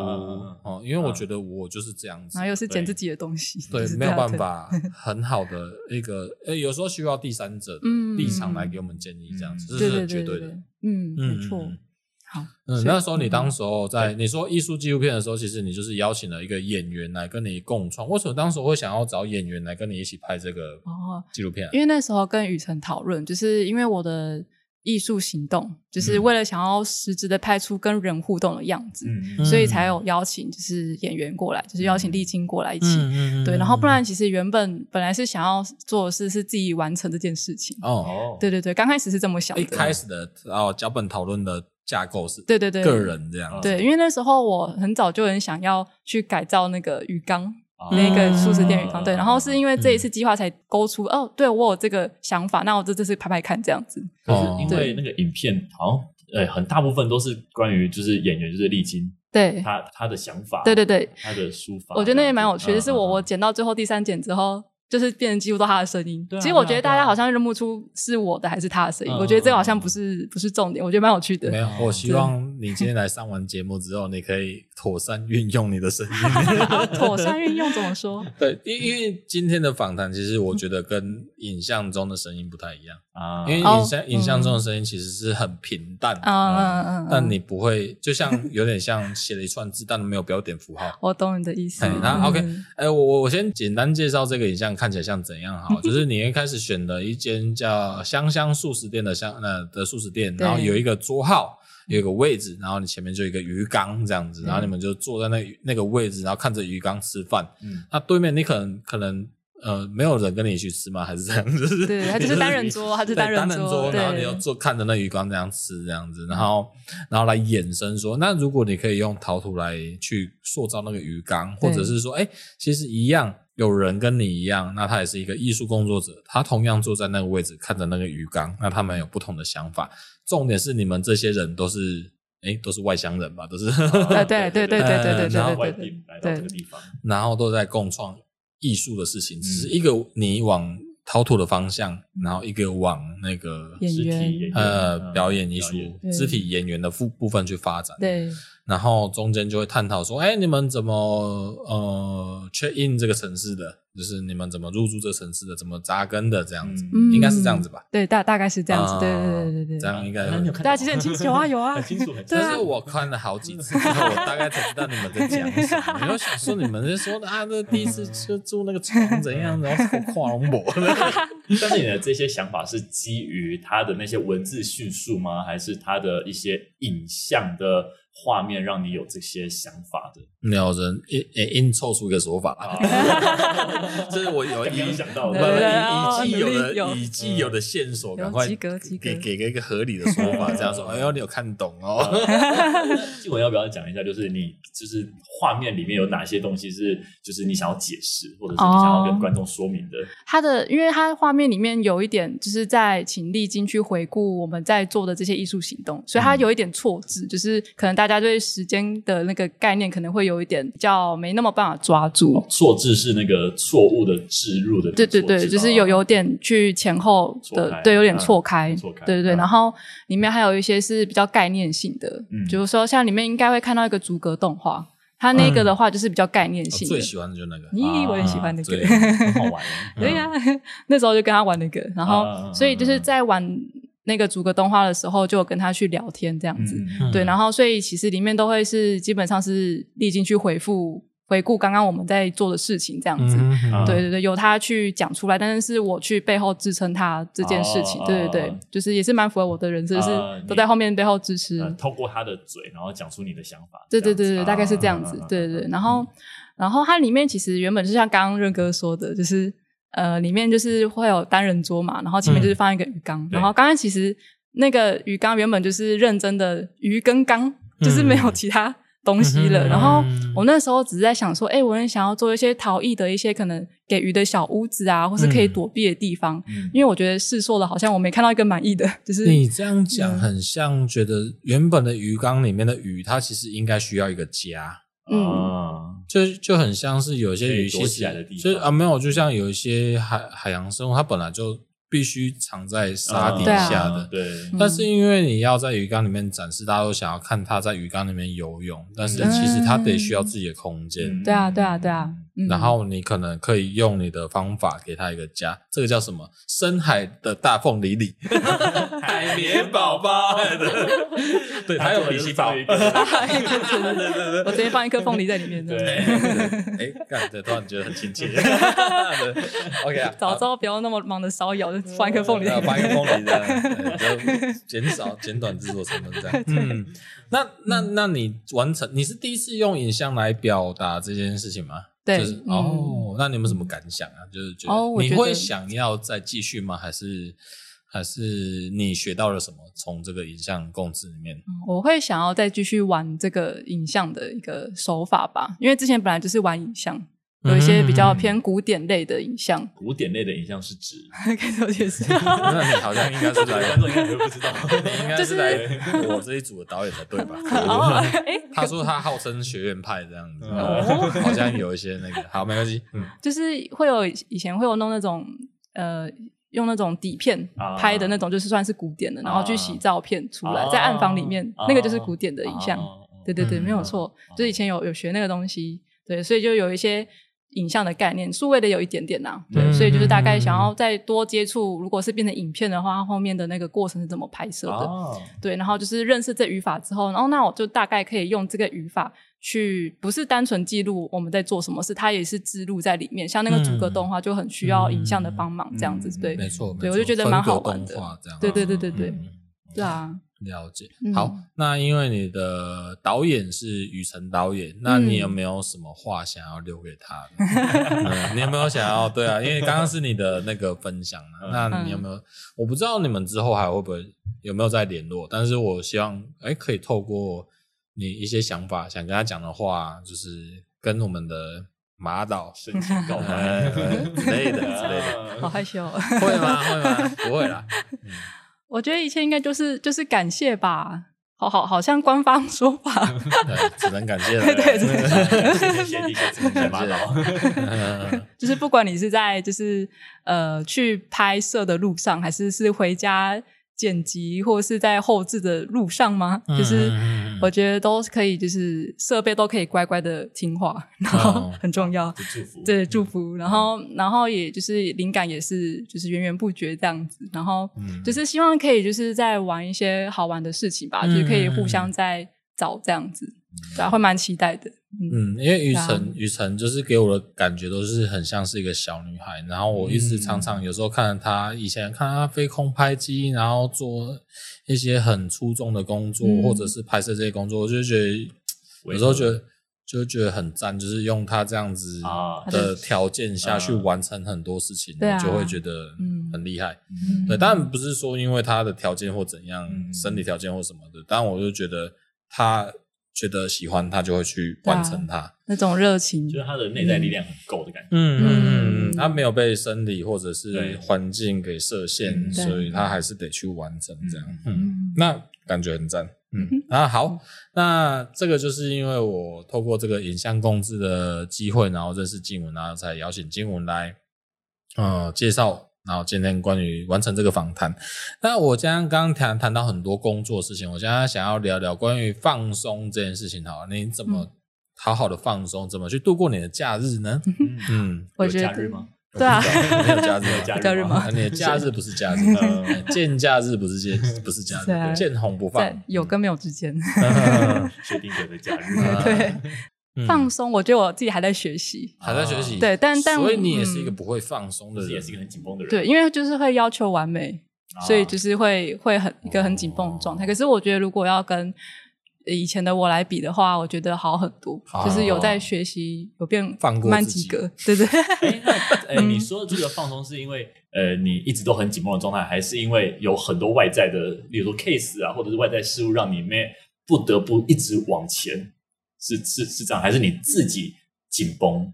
哦，因为我觉得我就是这样子，然后又是剪自己的东西，对，没有办法很好的一个，呃，有时候需要第三者立场来给我们建议，这样子，这是绝对的，嗯，没错。嗯，那时候你当时候在你说艺术纪录片的时候，其实你就是邀请了一个演员来跟你共创。为什么当时会想要找演员来跟你一起拍这个纪录片？因为那时候跟雨辰讨论，就是因为我的艺术行动，就是为了想要实质的拍出跟人互动的样子，所以才有邀请就是演员过来，就是邀请丽晶过来一起。对，然后不然其实原本本来是想要做的事是自己完成这件事情。哦，对对对，刚开始是这么想的。一开始的哦，脚本讨论的。架构是对对对，个人这样对，因为那时候我很早就很想要去改造那个鱼缸，那个素食店鱼缸，对，然后是因为这一次计划才勾出哦，对我有这个想法，那我这这次拍拍看这样子。可是因为那个影片好像呃很大部分都是关于就是演员就是丽晶，对。他他的想法，对对对，他的书法，我觉得那也蛮有趣的，是我我剪到最后第三剪之后。就是变成几乎都他的声音，其实我觉得大家好像认不出是我的还是他的声音。我觉得这个好像不是不是重点，我觉得蛮有趣的。没有，我希望你今天来上完节目之后，你可以妥善运用你的声音。妥善运用怎么说？对，因因为今天的访谈其实我觉得跟影像中的声音不太一样啊，因为影像影像中的声音其实是很平淡嗯嗯嗯，但你不会就像有点像写了一串字，但没有标点符号。我懂你的意思。那 OK，哎，我我我先简单介绍这个影像。看起来像怎样？哈，就是你一开始选的一间叫香香素食店的香呃的素食店，然后有一个桌号，有一个位置，然后你前面就有一个鱼缸这样子，然后你们就坐在那那个位置，然后看着鱼缸吃饭。嗯，那对面你可能可能呃没有人跟你一起吃吗？还是这样子？对，他就是单人桌，他是单人桌，然后你要坐看着那鱼缸这样吃这样子，然后然后来衍生说，那如果你可以用陶土来去塑造那个鱼缸，或者是说，哎，其实一样。有人跟你一样，那他也是一个艺术工作者。他同样坐在那个位置，看着那个鱼缸。那他们有不同的想法，重点是你们这些人都是，哎，都是外乡人吧？都是。对对对对对对对。然后来到这个地方，然后都在共创艺术的事情。只是一个你往逃脱的方向，然后一个往那个肢体呃表演艺术，肢体演员的部部分去发展。对。然后中间就会探讨说，哎，你们怎么呃 check in 这个城市的？就是你们怎么入住这个城市的？怎么扎根的？这样子，应该是这样子吧？对，大大概是这样子。对对对对对，这样应该大家其实很清楚，有啊有啊，很清楚。但是我看了好几次，我大概才知道你们在讲什么。你有想说你们是说啊，这第一次就住那个床怎样，然后跨龙博。但是你的这些想法是基于他的那些文字叙述吗？还是他的一些影像的？画面让你有这些想法的，没有人硬硬凑出一个说法来，这是我有意想到的，以既有的以既有的线索，赶快给给个一个合理的说法，这样说，哎呦，你有看懂哦？静文要不要讲一下？就是你就是画面里面有哪些东西是，就是你想要解释，或者是你想要跟观众说明的？他的，因为他画面里面有一点，就是在请丽晶去回顾我们在做的这些艺术行动，所以他有一点错字，就是可能。大家对时间的那个概念可能会有一点比较没那么办法抓住。错字是那个错误的置入的，对对对，就是有有点去前后的，对，有点错开，错开，对对对。然后里面还有一些是比较概念性的，比如说像里面应该会看到一个逐格动画，它那个的话就是比较概念性。最喜欢的就是那个，咦，我也喜欢那个，很好玩。对呀，那时候就跟他玩那个，然后所以就是在玩。那个逐个动画的时候，就有跟他去聊天这样子，嗯、对，然后所以其实里面都会是基本上是立进去回复回顾刚刚我们在做的事情这样子，嗯、对对对，由他去讲出来，但是是我去背后支撑他这件事情，哦、对对对，就是也是蛮符合我的人设，就是都在后面背后支持，呃、透过他的嘴，然后讲出你的想法，对对对对，大概是这样子，对对对，然后、嗯、然后它里面其实原本就像刚刚润哥说的，就是呃里面就是会有单人桌嘛，然后前面就是放一个鱼缸，嗯、然后刚刚其实。那个鱼缸原本就是认真的鱼跟缸，就是没有其他东西了。嗯、然后我那时候只是在想说，哎、欸，我很想要做一些陶艺的一些可能给鱼的小屋子啊，或是可以躲避的地方。嗯、因为我觉得试错的好像我没看到一个满意的，就是你这样讲很像觉得原本的鱼缸里面的鱼，它其实应该需要一个家。嗯，就就很像是有些鱼栖起来的地方，就啊没有，就像有一些海海洋生物，它本来就。必须藏在沙底下的，对。但是因为你要在鱼缸里面展示，大家都想要看它在鱼缸里面游泳，但是其实它得需要自己的空间。对啊，对啊，对啊。然后你可能可以用你的方法给它一个家，这个叫什么？深海的大凤梨里，海绵宝宝。对，还有脾气宝。我直接放一颗凤梨在里面。对。哎，感觉突然觉得很亲切。OK 啊，早知道不要那么。忙的烧窑，就放一颗凤梨，放一颗凤梨这样，就减少减短制作成本这样。嗯，那那那你完成，你是第一次用影像来表达这件事情吗？对，就是哦，那你有没有什么感想啊？就是觉得你会想要再继续吗？还是还是你学到了什么从这个影像共治里面？我会想要再继续玩这个影像的一个手法吧，因为之前本来就是玩影像。有一些比较偏古典类的影像，古典类的影像是指，可以说解释。那你好像应该是来，观众应该不知道，你应该是来我这一组的导演才对吧？他说他号称学院派这样子，好像有一些那个，好，没关系。嗯，就是会有以前会有弄那种呃，用那种底片拍的那种，就是算是古典的，然后去洗照片出来，在暗房里面，那个就是古典的影像。对对对，没有错，就是以前有有学那个东西，对，所以就有一些。影像的概念，数位的有一点点呐、啊，对，嗯、所以就是大概想要再多接触，如果是变成影片的话，后面的那个过程是怎么拍摄的？哦、对，然后就是认识这语法之后，然后那我就大概可以用这个语法去，不是单纯记录我们在做什么事，它也是记录在里面。像那个逐格动画就很需要影像的帮忙，这样子，嗯、对，没错，对，我就觉得蛮好玩的，对对对对对，嗯、对啊。了解，好，那因为你的导演是雨辰导演，那你有没有什么话想要留给他？你有没有想要？对啊，因为刚刚是你的那个分享，那你有没有？我不知道你们之后还会不会有没有再联络，但是我希望，哎，可以透过你一些想法，想跟他讲的话，就是跟我们的马导深情告白之类的之类的。好害羞，会吗？会吗？不会啦。我觉得一切应该就是就是感谢吧，好好好像官方说法，只能感谢了。对对对，谢谢你，谢谢马导。就是不管你是在就是呃去拍摄的路上，还是是回家。剪辑或是在后置的路上吗？就是我觉得都可以，就是设备都可以乖乖的听话，然后 很重要。祝福，对，祝福。然后，然后也就是灵感也是就是源源不绝这样子。然后就是希望可以就是在玩一些好玩的事情吧，就是可以互相在找这样子，对，会蛮期待的。嗯，因为雨辰，雨辰就是给我的感觉都是很像是一个小女孩，然后我一直常常有时候看她，他以前看她飞空拍机，然后做一些很出众的工作，嗯、或者是拍摄这些工作，我就觉得有时候觉得就觉得很赞，就是用她这样子的条件下去完成很多事情，啊、就会觉得很厉害。嗯、对，当然不是说因为她的条件或怎样，嗯、生理条件或什么的，但我就觉得她。觉得喜欢他就会去完成它，那种热情，就是他的内在力量很够的感觉。嗯嗯嗯，他没有被生理或者是环境给设限，所以他还是得去完成这样。嗯，那感觉很赞。嗯啊，好，那这个就是因为我透过这个影像共制的机会，然后认识静文，然后才邀请静文来，呃，介绍。然后今天关于完成这个访谈，那我将刚刚谈谈到很多工作事情，我现在想要聊聊关于放松这件事情。好，你怎么好好的放松？怎么去度过你的假日呢？嗯，有假日吗？对啊，没有假日，假日吗？你的假日不是假日，见假日不是见，不是假日，见红不放，有跟没有之间，确定有的假日。对，放松，我觉得我自己还在学习，还在学习。对，但但所以你也是一个不会放松的人，也是一个很紧绷的人。对，因为就是会要求完美，所以就是会会很一个很紧绷的状态。可是我觉得如果要跟以前的我来比的话，我觉得好很多，就是有在学习，有变放慢几个，对对。哎，那 哎，你说的这个放松是因为呃，你一直都很紧绷的状态，还是因为有很多外在的，比如说 case 啊，或者是外在事物让你没不得不一直往前？是是是这样，还是你自己紧绷？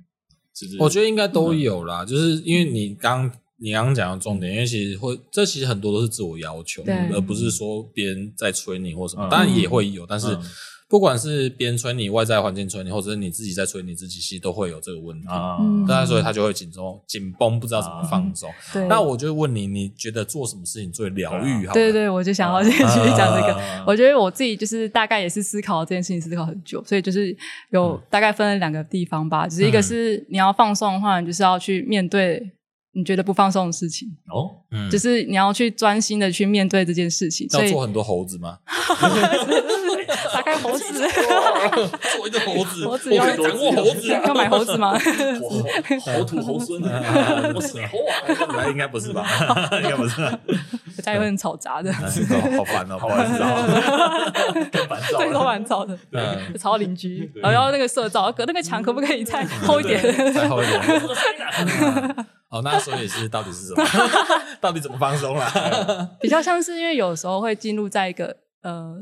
我觉得应该都有啦，就是因为你刚。你刚刚讲的重点，因为其实会，这其实很多都是自我要求，而不是说别人在催你或什么，当然也会有，但是不管是别人催你，外在环境催你，或者是你自己在催你自己，其实都会有这个问题啊。那所以他就会紧绷、紧绷，不知道怎么放松。那我就问你，你觉得做什么事情最疗愈？好，对对，我就想要继续讲这个。我觉得我自己就是大概也是思考这件事情，思考很久，所以就是有大概分了两个地方吧。只是一个是你要放松的话，你就是要去面对。你觉得不放松的事情哦，嗯，就是你要去专心的去面对这件事情。要做很多猴子吗？猴子，做一个猴子，猴子要掌握猴子，要买猴子吗？猴土猴孙，我是猴啊，应该不是吧？应该不是，我家里会很吵杂的，好烦哦，好烦躁，更烦躁，对，都烦躁的，嗯，吵邻居，然后那个色噪，隔那个墙可不可以再 厚一点？再厚一点。哦，那所以是到底是什么？到底怎么放松啦？比较像是因为有时候会进入在一个呃，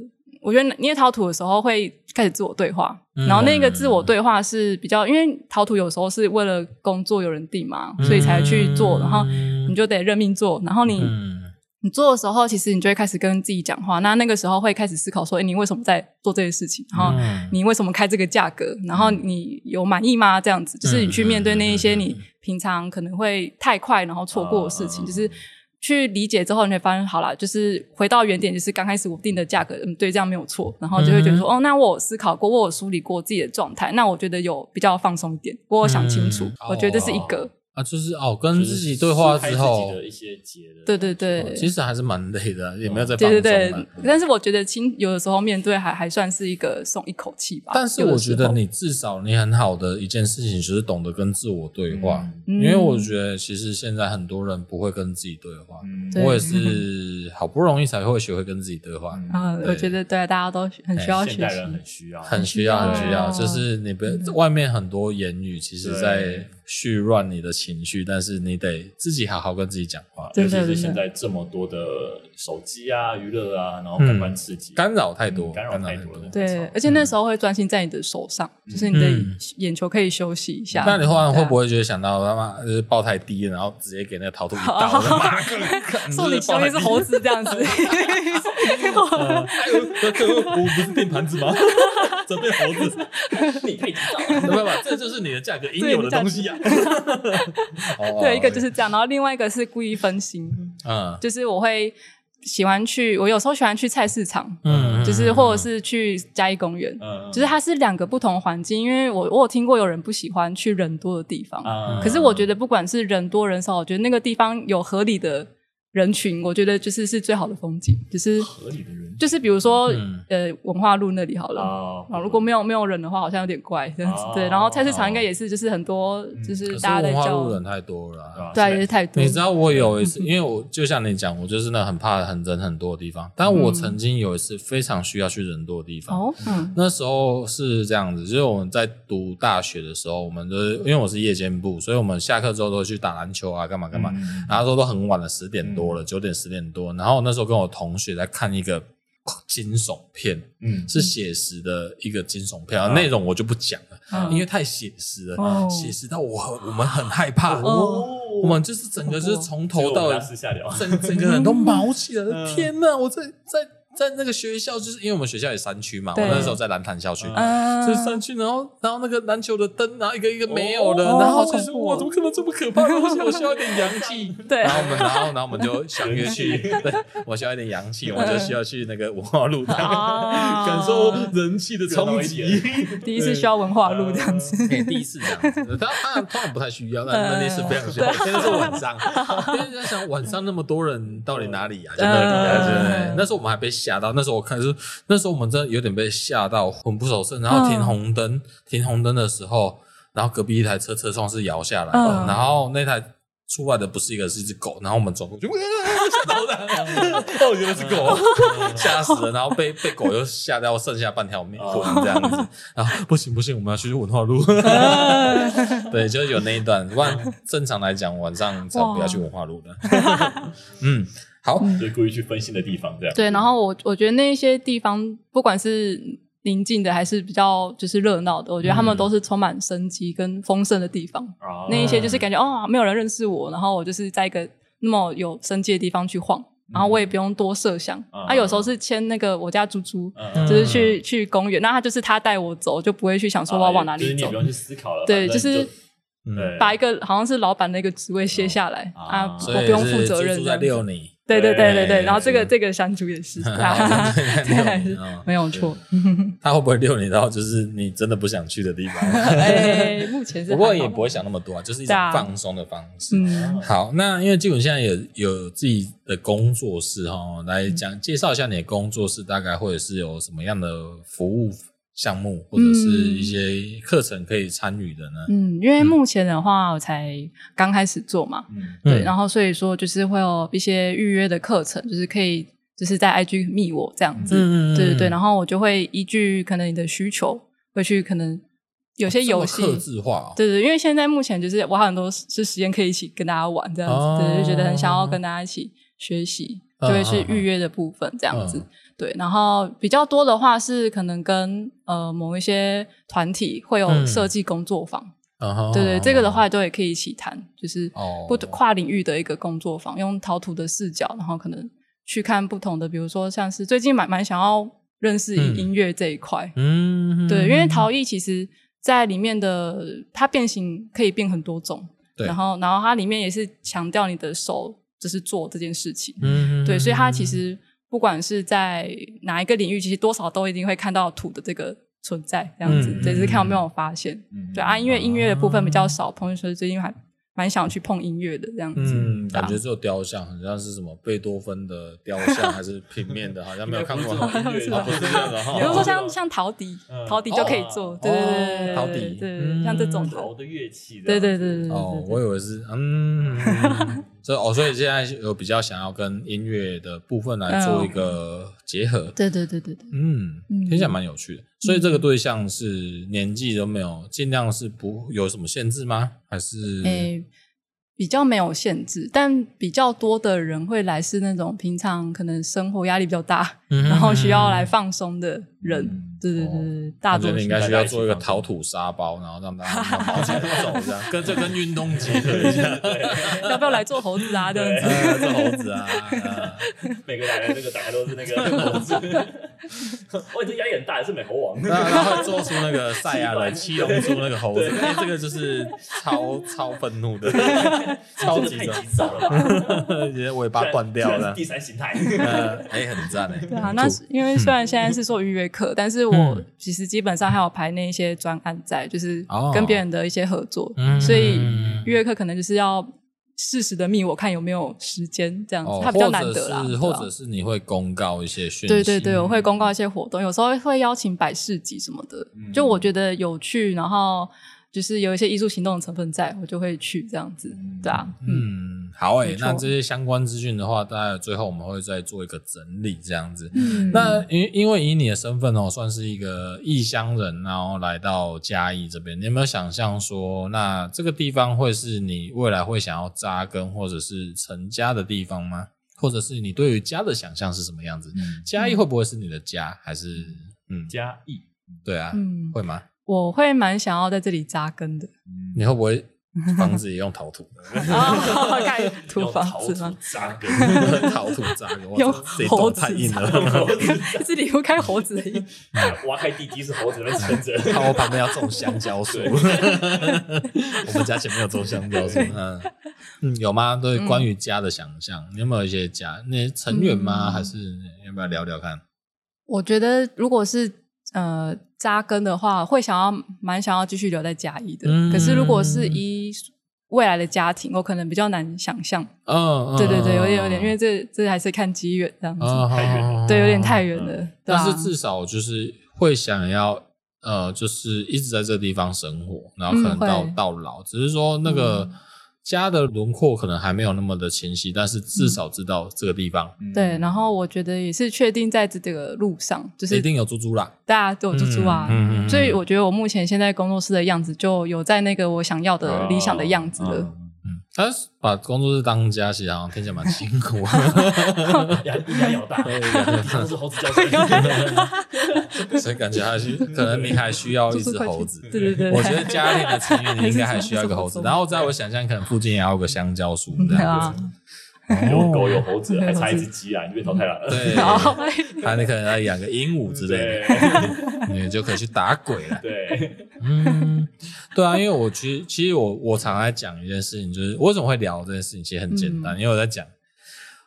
我觉得捏陶土的时候会开始自我对话，嗯、然后那个自我对话是比较，因为陶土有时候是为了工作有人订嘛，所以才去做，然后你就得认命做，然后你。嗯你做的时候，其实你就会开始跟自己讲话。那那个时候会开始思考说：“哎，你为什么在做这件事情？然后你为什么开这个价格？然后你有满意吗？这样子，就是你去面对那一些你平常可能会太快然后错过的事情，就是去理解之后，你会发现，好了，就是回到原点，就是刚开始我定的价格，嗯，对，这样没有错。然后就会觉得说：哦，那我有思考过，我有梳理过自己的状态，那我觉得有比较放松一点，我有想清楚，我觉得这是一个。”啊，就是哦，跟自己对话之后，对对对，其实还是蛮累的，也没有在放松。对对对，但是我觉得亲有的时候面对还还算是一个松一口气吧。但是我觉得你至少你很好的一件事情就是懂得跟自我对话，因为我觉得其实现在很多人不会跟自己对话，我也是好不容易才会学会跟自己对话。啊，我觉得对大家都很需要学习，很需要，很需要，很需要，就是你不外面很多言语，其实在。去乱你的情绪，但是你得自己好好跟自己讲话。尤其是现在这么多的手机啊、娱乐啊，然后感官刺激，干扰太多，干扰太多了。对，而且那时候会专心在你的手上，就是你的眼球可以休息一下。那你后来会不会觉得想到他妈就是抱太低，然后直接给那个陶土一刀？送你兄弟是猴子这样子。我不是变盘子吗？怎么变猴子？你太紧张了。没有没有，这就是你的价格应有的东西啊。对，一个就是这样，然后另外一个是故意分心。嗯，就是我会喜欢去，我有时候喜欢去菜市场，嗯，就是或者是去嘉义公园，嗯，就是它是两个不同环境，因为我我有听过有人不喜欢去人多的地方，嗯，可是我觉得不管是人多人少，我觉得那个地方有合理的。人群，我觉得就是是最好的风景，就是合理的人，就是比如说，呃，文化路那里好了啊，如果没有没有人的话，好像有点怪这样子。对，然后菜市场应该也是，就是很多，就是大家在叫。文化路人太多了，对，也是太多。你知道我有一次，因为我就像你讲，我就是那很怕很人很多的地方，但我曾经有一次非常需要去人多的地方。哦，嗯，那时候是这样子，就是我们在读大学的时候，我们就是因为我是夜间部，所以我们下课之后都会去打篮球啊，干嘛干嘛，然后说都很晚了，十点多了，九点十点多，然后那时候跟我同学在看一个惊悚片，嗯，是写实的一个惊悚片，内容我就不讲了，因为太写实了，写实到我我们很害怕，我们就是整个就是从头到尾，整整个人都毛起来了，天哪！我在在在那个学校，就是因为我们学校有山区嘛，我那时候在蓝潭校区，就是山区，然后然后那个篮球的灯，然后一个一个没有了，然后就是哇，怎么可能这么可怕？我我需要一点阳气，对，然后我们然后然后我们就相约去，对，我需要一点阳气，我就需要去那个文化路，感受人气的冲击。第一次需要文化路这样子，第一次这样子，当然当然不太需要，但 那那次非常需要，现在是晚上，因为在想晚上那么多人到底哪里啊？真的，那时候我们还被吓到，那时候我看是那时候我们真的有点被吓到，魂不守舍。然后停红灯，停红灯的时候，然后隔壁一台车车窗是摇下来的，然后那台。出来的不是一个，是一只狗，然后我们走过去，吓到了，哦，原来是狗，吓死了，然后被被狗又吓掉，剩下半条命这样子，然后不行不行，我们要去文化路，对，就是有那一段，不然正常来讲晚上才不要去文化路的，嗯，好，就故意去分心的地方这样，对，然后我我觉得那一些地方不管是。宁静的还是比较就是热闹的，我觉得他们都是充满生机跟丰盛的地方。嗯、那一些就是感觉哦，没有人认识我，然后我就是在一个那么有生机的地方去晃，然后我也不用多设想。嗯、啊，有时候是牵那个我家猪猪，嗯、就是去去公园，那他就是他带我走，就不会去想说我要往哪里走。就是你不用去思考了。对，就是把一个好像是老板的一个职位卸下来、嗯、啊，我不用负责任。猪猪在遛你。对对对对对，然后这个这个山竹也是，没有错。他会不会遛你到就是你真的不想去的地方？哎，目前是。不过也不会想那么多啊，就是一种放松的方式。好，那因为基本现在有有自己的工作室哈，来讲介绍一下你的工作室，大概或者是有什么样的服务项目或者是一些课程可以参与的呢？嗯，因为目前的话我才刚开始做嘛，嗯，对，然后所以说就是会有一些预约的课程，就是可以就是在 IG 密我这样子，嗯对对对，然后我就会依据可能你的需求，会去可能有些游戏，客制化，对对，因为现在目前就是我很多是时间可以一起跟大家玩这样子，对，就觉得很想要跟大家一起学习，就会是预约的部分这样子。对，然后比较多的话是可能跟呃某一些团体会有设计工作坊，嗯、对对，这个的话都也可以一起谈，就是不跨领域的一个工作坊，用陶土的视角，然后可能去看不同的，比如说像是最近蛮蛮想要认识音乐这一块，嗯，对，因为陶艺其实在里面的它变形可以变很多种，然后然后它里面也是强调你的手就是做这件事情，嗯，对，所以它其实。不管是在哪一个领域，其实多少都一定会看到土的这个存在，这样子，只、嗯、是看有没有发现。嗯、对啊，因为音乐的部分比较少，朋友说最近还。蛮想去碰音乐的这样子，嗯，感觉只有雕像，好像是什么贝多芬的雕像，还是平面的，好像没有看过。音乐不是这样的。比如说像像陶笛，陶笛就可以做，对对对，陶笛，对，像这种陶的乐器，对对对对。哦，我以为是，嗯，所以哦，所以现在有比较想要跟音乐的部分来做一个结合，对对对对对，嗯，听起来蛮有趣的。所以这个对象是年纪都没有，尽量是不有什么限制吗？还是？诶，比较没有限制，但比较多的人会来是那种平常可能生活压力比较大，然后需要来放松的人。对对对，大多数应该需要做一个陶土沙包，然后让大家跑起来走这样，跟这跟运动结 合一下。要不要来做猴子啊？这样子，做猴子啊！每个来的那个大家都是那个 猴子。我这压力很大，是美猴王。然后做出那个赛亚人七龙珠那个猴子，这个就是超超愤怒的，超级的，直接尾巴断掉了。第三形态，哎，很赞哎。对啊，那因为虽然现在是做预约课，但是我其实基本上还有排那一些专案在，就是跟别人的一些合作，所以预约课可能就是要适时的密我看有没有时间这样子，它比较难得啦。或者是你会公告一些讯息，对对对，我会公告一些活动，有时候会邀请百事集什么的，就我觉得有趣，然后。就是有一些艺术行动的成分在，我就会去这样子，对啊，嗯，好诶、欸，那这些相关资讯的话，大概最后我们会再做一个整理，这样子。嗯，那因因为以你的身份哦，算是一个异乡人，然后来到嘉义这边，你有没有想象说，那这个地方会是你未来会想要扎根或者是成家的地方吗？或者是你对于家的想象是什么样子？嗯、嘉义会不会是你的家？还是嗯，嘉义？对啊，嗯，会吗？我会蛮想要在这里扎根的。你会不会房子也用陶土，盖土房子吗？扎根，陶土扎根，用猴子太硬了，是离不开猴子的硬。挖开地基是猴子在撑着，看我旁边要种香蕉树，我们家前面有种香蕉树。嗯嗯，有吗？对，关于家的想象，你有没有一些家？那成员吗？还是要不要聊聊看？我觉得，如果是呃扎根的话，会想要蛮想要继续留在嘉义的。嗯、可是如果是以未来的家庭，我可能比较难想象。嗯，对对对，有点有点，因为这这还是看机缘这样子，嗯、太远了。对，有点太远了。嗯、但是至少就是会想要呃，就是一直在这地方生活，然后可能到、嗯、到老，只是说那个。嗯家的轮廓可能还没有那么的清晰，但是至少知道这个地方。嗯、对，然后我觉得也是确定在这个路上，就是一定有猪猪啦，大家都有猪猪啊。嗯嗯、所以我觉得我目前现在工作室的样子就有在那个我想要的理想的样子了。哦哦他把工作室当家，其实好像听起来蛮辛苦，压压力好大，都是猴子教的，所以感觉还是可能你还需要一只猴子。对对对，我觉得家庭的成员你应该还需要一个猴子，然后在我想象，可能附近也要有个香蕉树这样子。有狗 有猴子，还差一只鸡啊！你被淘汰了。对，他你可能要养个鹦鹉之类的，你就可以去打鬼了。对，嗯，对啊，因为我其实其实我我常在讲一件事情，就是我为什么会聊这件事情，其实很简单，因为我在讲，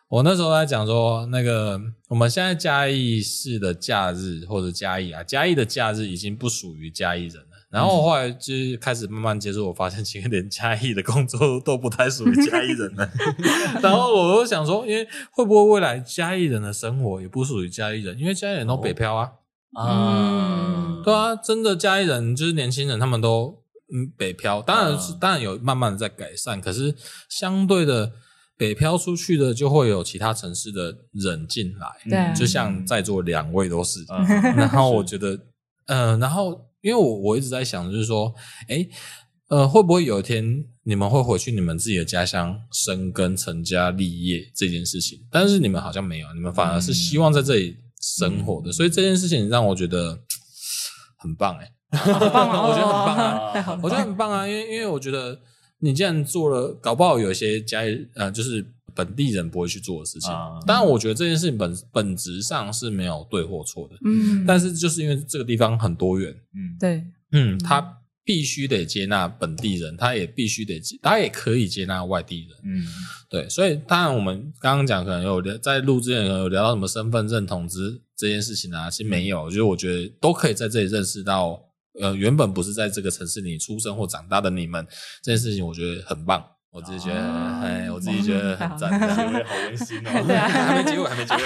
我那时候在讲说，那个我们现在嘉义市的假日或者嘉义啊，嘉义的假日已经不属于嘉义人。然后我后来就是开始慢慢接触，我发现其实连嘉义的工作都不太属于嘉义人了。然后我又想说，因为会不会未来嘉义人的生活也不属于嘉义人？因为嘉义人都北漂啊。啊、嗯，对啊，真的嘉义人就是年轻人，他们都嗯北漂。当然是当然有慢慢的在改善，可是相对的北漂出去的就会有其他城市的人进来。对，就像在座两位都是。嗯、然后我觉得，嗯、呃，然后。因为我我一直在想，就是说，哎，呃，会不会有一天你们会回去你们自己的家乡生根、成家立业这件事情？但是你们好像没有，你们反而是希望在这里生活的，嗯、所以这件事情让我觉得很棒，诶，很棒 啊！我觉得很棒啊！我觉得很棒啊！因为因为我觉得你既然做了，搞不好有些家里呃，就是。本地人不会去做的事情，当然，我觉得这件事情本本质上是没有对或错的，嗯，但是就是因为这个地方很多元，嗯，对，嗯，他必须得接纳本地人，他也必须得接，他也可以接纳外地人，嗯，对，所以当然我们刚刚讲可能有在录之前可能有聊到什么身份认同之这件事情啊，其实没有，就是我觉得都可以在这里认识到，呃，原本不是在这个城市里出生或长大的你们，这件事情我觉得很棒。我自己觉得，哎，我自己觉得很赞，结尾好温馨哦。对啊，还没结尾，还没结尾。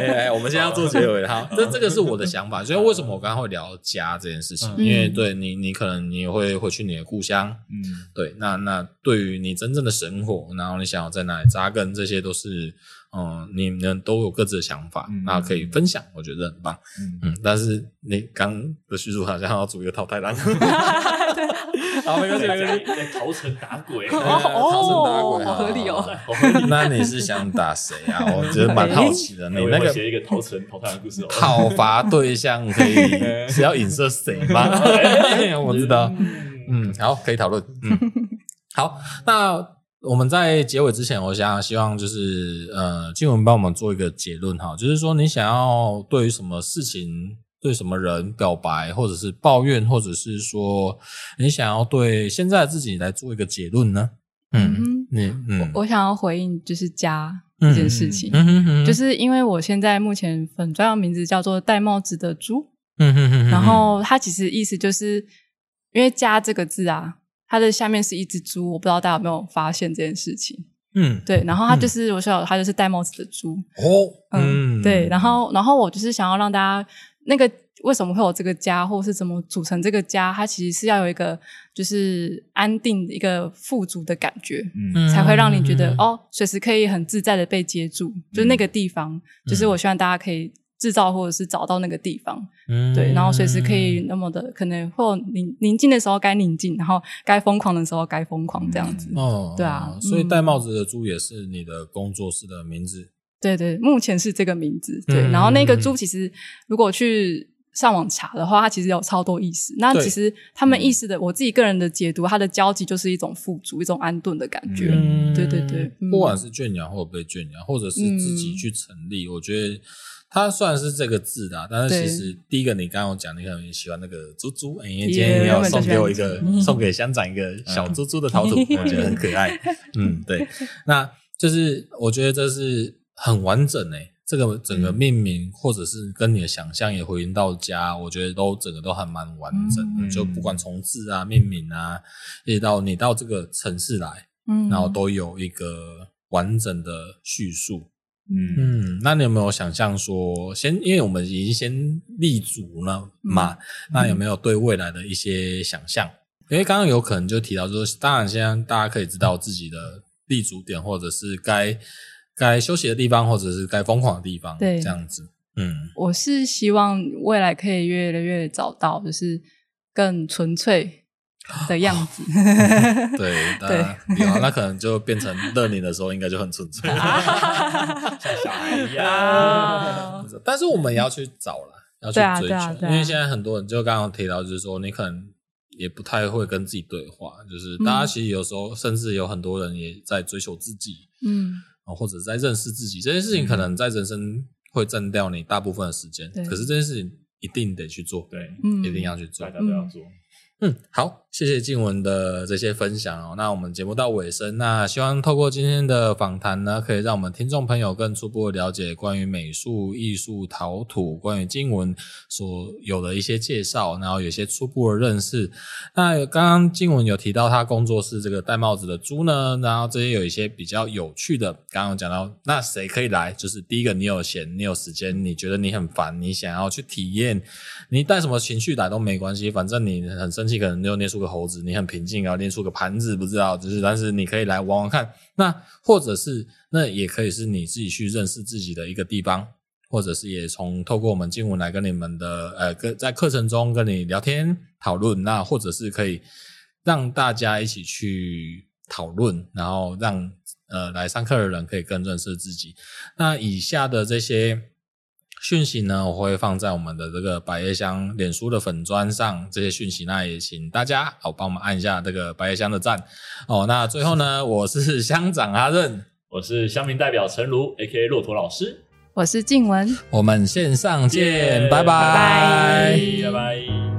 哎，我们现在要做结尾哈。这这个是我的想法，所以为什么我刚刚会聊家这件事情？因为对你，你可能你也会回去你的故乡，嗯，对。那那对于你真正的生活，然后你想要在哪里扎根，这些都是。嗯，你们都有各自的想法，那可以分享，我觉得很棒。嗯，但是你刚的叙述好像要组一个淘汰狼。好，没关系，没关系。淘 城打鬼，淘城打鬼，好合理哦。那你是想打谁啊？我觉得蛮好奇的。你那个写一个淘城淘汰的故事，讨伐对象可以是要影射谁吗？我知道。嗯，好，可以讨论。嗯，好，那。我们在结尾之前，我想希望就是呃，静文帮我们做一个结论哈，就是说你想要对于什么事情、对什么人表白，或者是抱怨，或者是说你想要对现在自己来做一个结论呢？嗯，你嗯，我想要回应就是家这件事情，就是因为我现在目前粉专的名字叫做戴帽子的猪，嗯哼哼，然后它其实意思就是因为家这个字啊。它的下面是一只猪，我不知道大家有没有发现这件事情。嗯，对，然后它就是、嗯、我说，它就是戴帽子的猪。哦，嗯，对，然后，然后我就是想要让大家那个为什么会有这个家，或是怎么组成这个家，它其实是要有一个就是安定一个富足的感觉，嗯，才会让你觉得、嗯、哦，随时可以很自在的被接住，嗯、就是那个地方，就是我希望大家可以。制造或者是找到那个地方，嗯，对，然后随时可以那么的可能或宁宁静的时候该宁静，然后该疯狂的时候该疯狂，这样子。哦，对啊，所以戴帽子的猪也是你的工作室的名字。对对，目前是这个名字。对，然后那个猪其实如果去上网查的话，它其实有超多意思。那其实他们意思的，我自己个人的解读，它的交集就是一种富足、一种安顿的感觉。嗯、对对对，不管是圈养或者被圈养，或者是自己去成立，嗯、我觉得它算是这个字的。但是其实第一个，你刚刚讲，你可能也喜欢那个猪猪，因为今天要送给我一个，送给乡长一个小猪猪的陶土，我觉得很可爱。嗯，对，那就是我觉得这是很完整诶。这个整个命名，嗯、或者是跟你的想象也回应到家，我觉得都整个都还蛮完整的。嗯、就不管从字啊、命名啊，一直到你到这个城市来，嗯，然后都有一个完整的叙述。嗯嗯，那你有没有想象说，先因为我们已经先立足了嘛，嗯、那有没有对未来的一些想象？因为刚刚有可能就提到说，当然现在大家可以知道自己的立足点，或者是该。该休息的地方，或者是该疯狂的地方，对，这样子。嗯，我是希望未来可以越来越找到，就是更纯粹的样子。哦、对对，那可能就变成乐你的时候，应该就很纯粹，像小孩一样。但是我们也要去找了，要去追求，啊啊啊、因为现在很多人就刚刚提到，就是说你可能也不太会跟自己对话，就是大家其实有时候，甚至有很多人也在追求自己。嗯。或者在认识自己这件事情，可能在人生会占掉你大部分的时间。对可是这件事情一定得去做，对，一定要去做，大家都要做。嗯，好，谢谢静文的这些分享哦。那我们节目到尾声，那希望透过今天的访谈呢，可以让我们听众朋友更初步的了解关于美术、艺术、陶土，关于静文所有的一些介绍，然后有些初步的认识。那刚刚静文有提到他工作室这个戴帽子的猪呢，然后这些有一些比较有趣的，刚刚讲到，那谁可以来？就是第一个，你有闲，你有时间，你觉得你很烦，你想要去体验，你带什么情绪来都没关系，反正你很生气。可能就捏个猴子，你很平静，然后捏出个盘子，不知道，就是，但是你可以来玩玩看。那或者是，那也可以是你自己去认识自己的一个地方，或者是也从透过我们经文来跟你们的呃，跟在课程中跟你聊天讨论。那或者是可以让大家一起去讨论，然后让呃来上课的人可以更认识自己。那以下的这些。讯息呢，我会放在我们的这个百叶箱脸书的粉砖上，这些讯息，那也请大家好帮我们按一下这个百叶箱的赞哦。那最后呢，我是乡长阿任，我是乡民代表陈如，A.K.A. 骆驼老师，我是静文，我们线上见，见拜拜，拜拜。拜拜。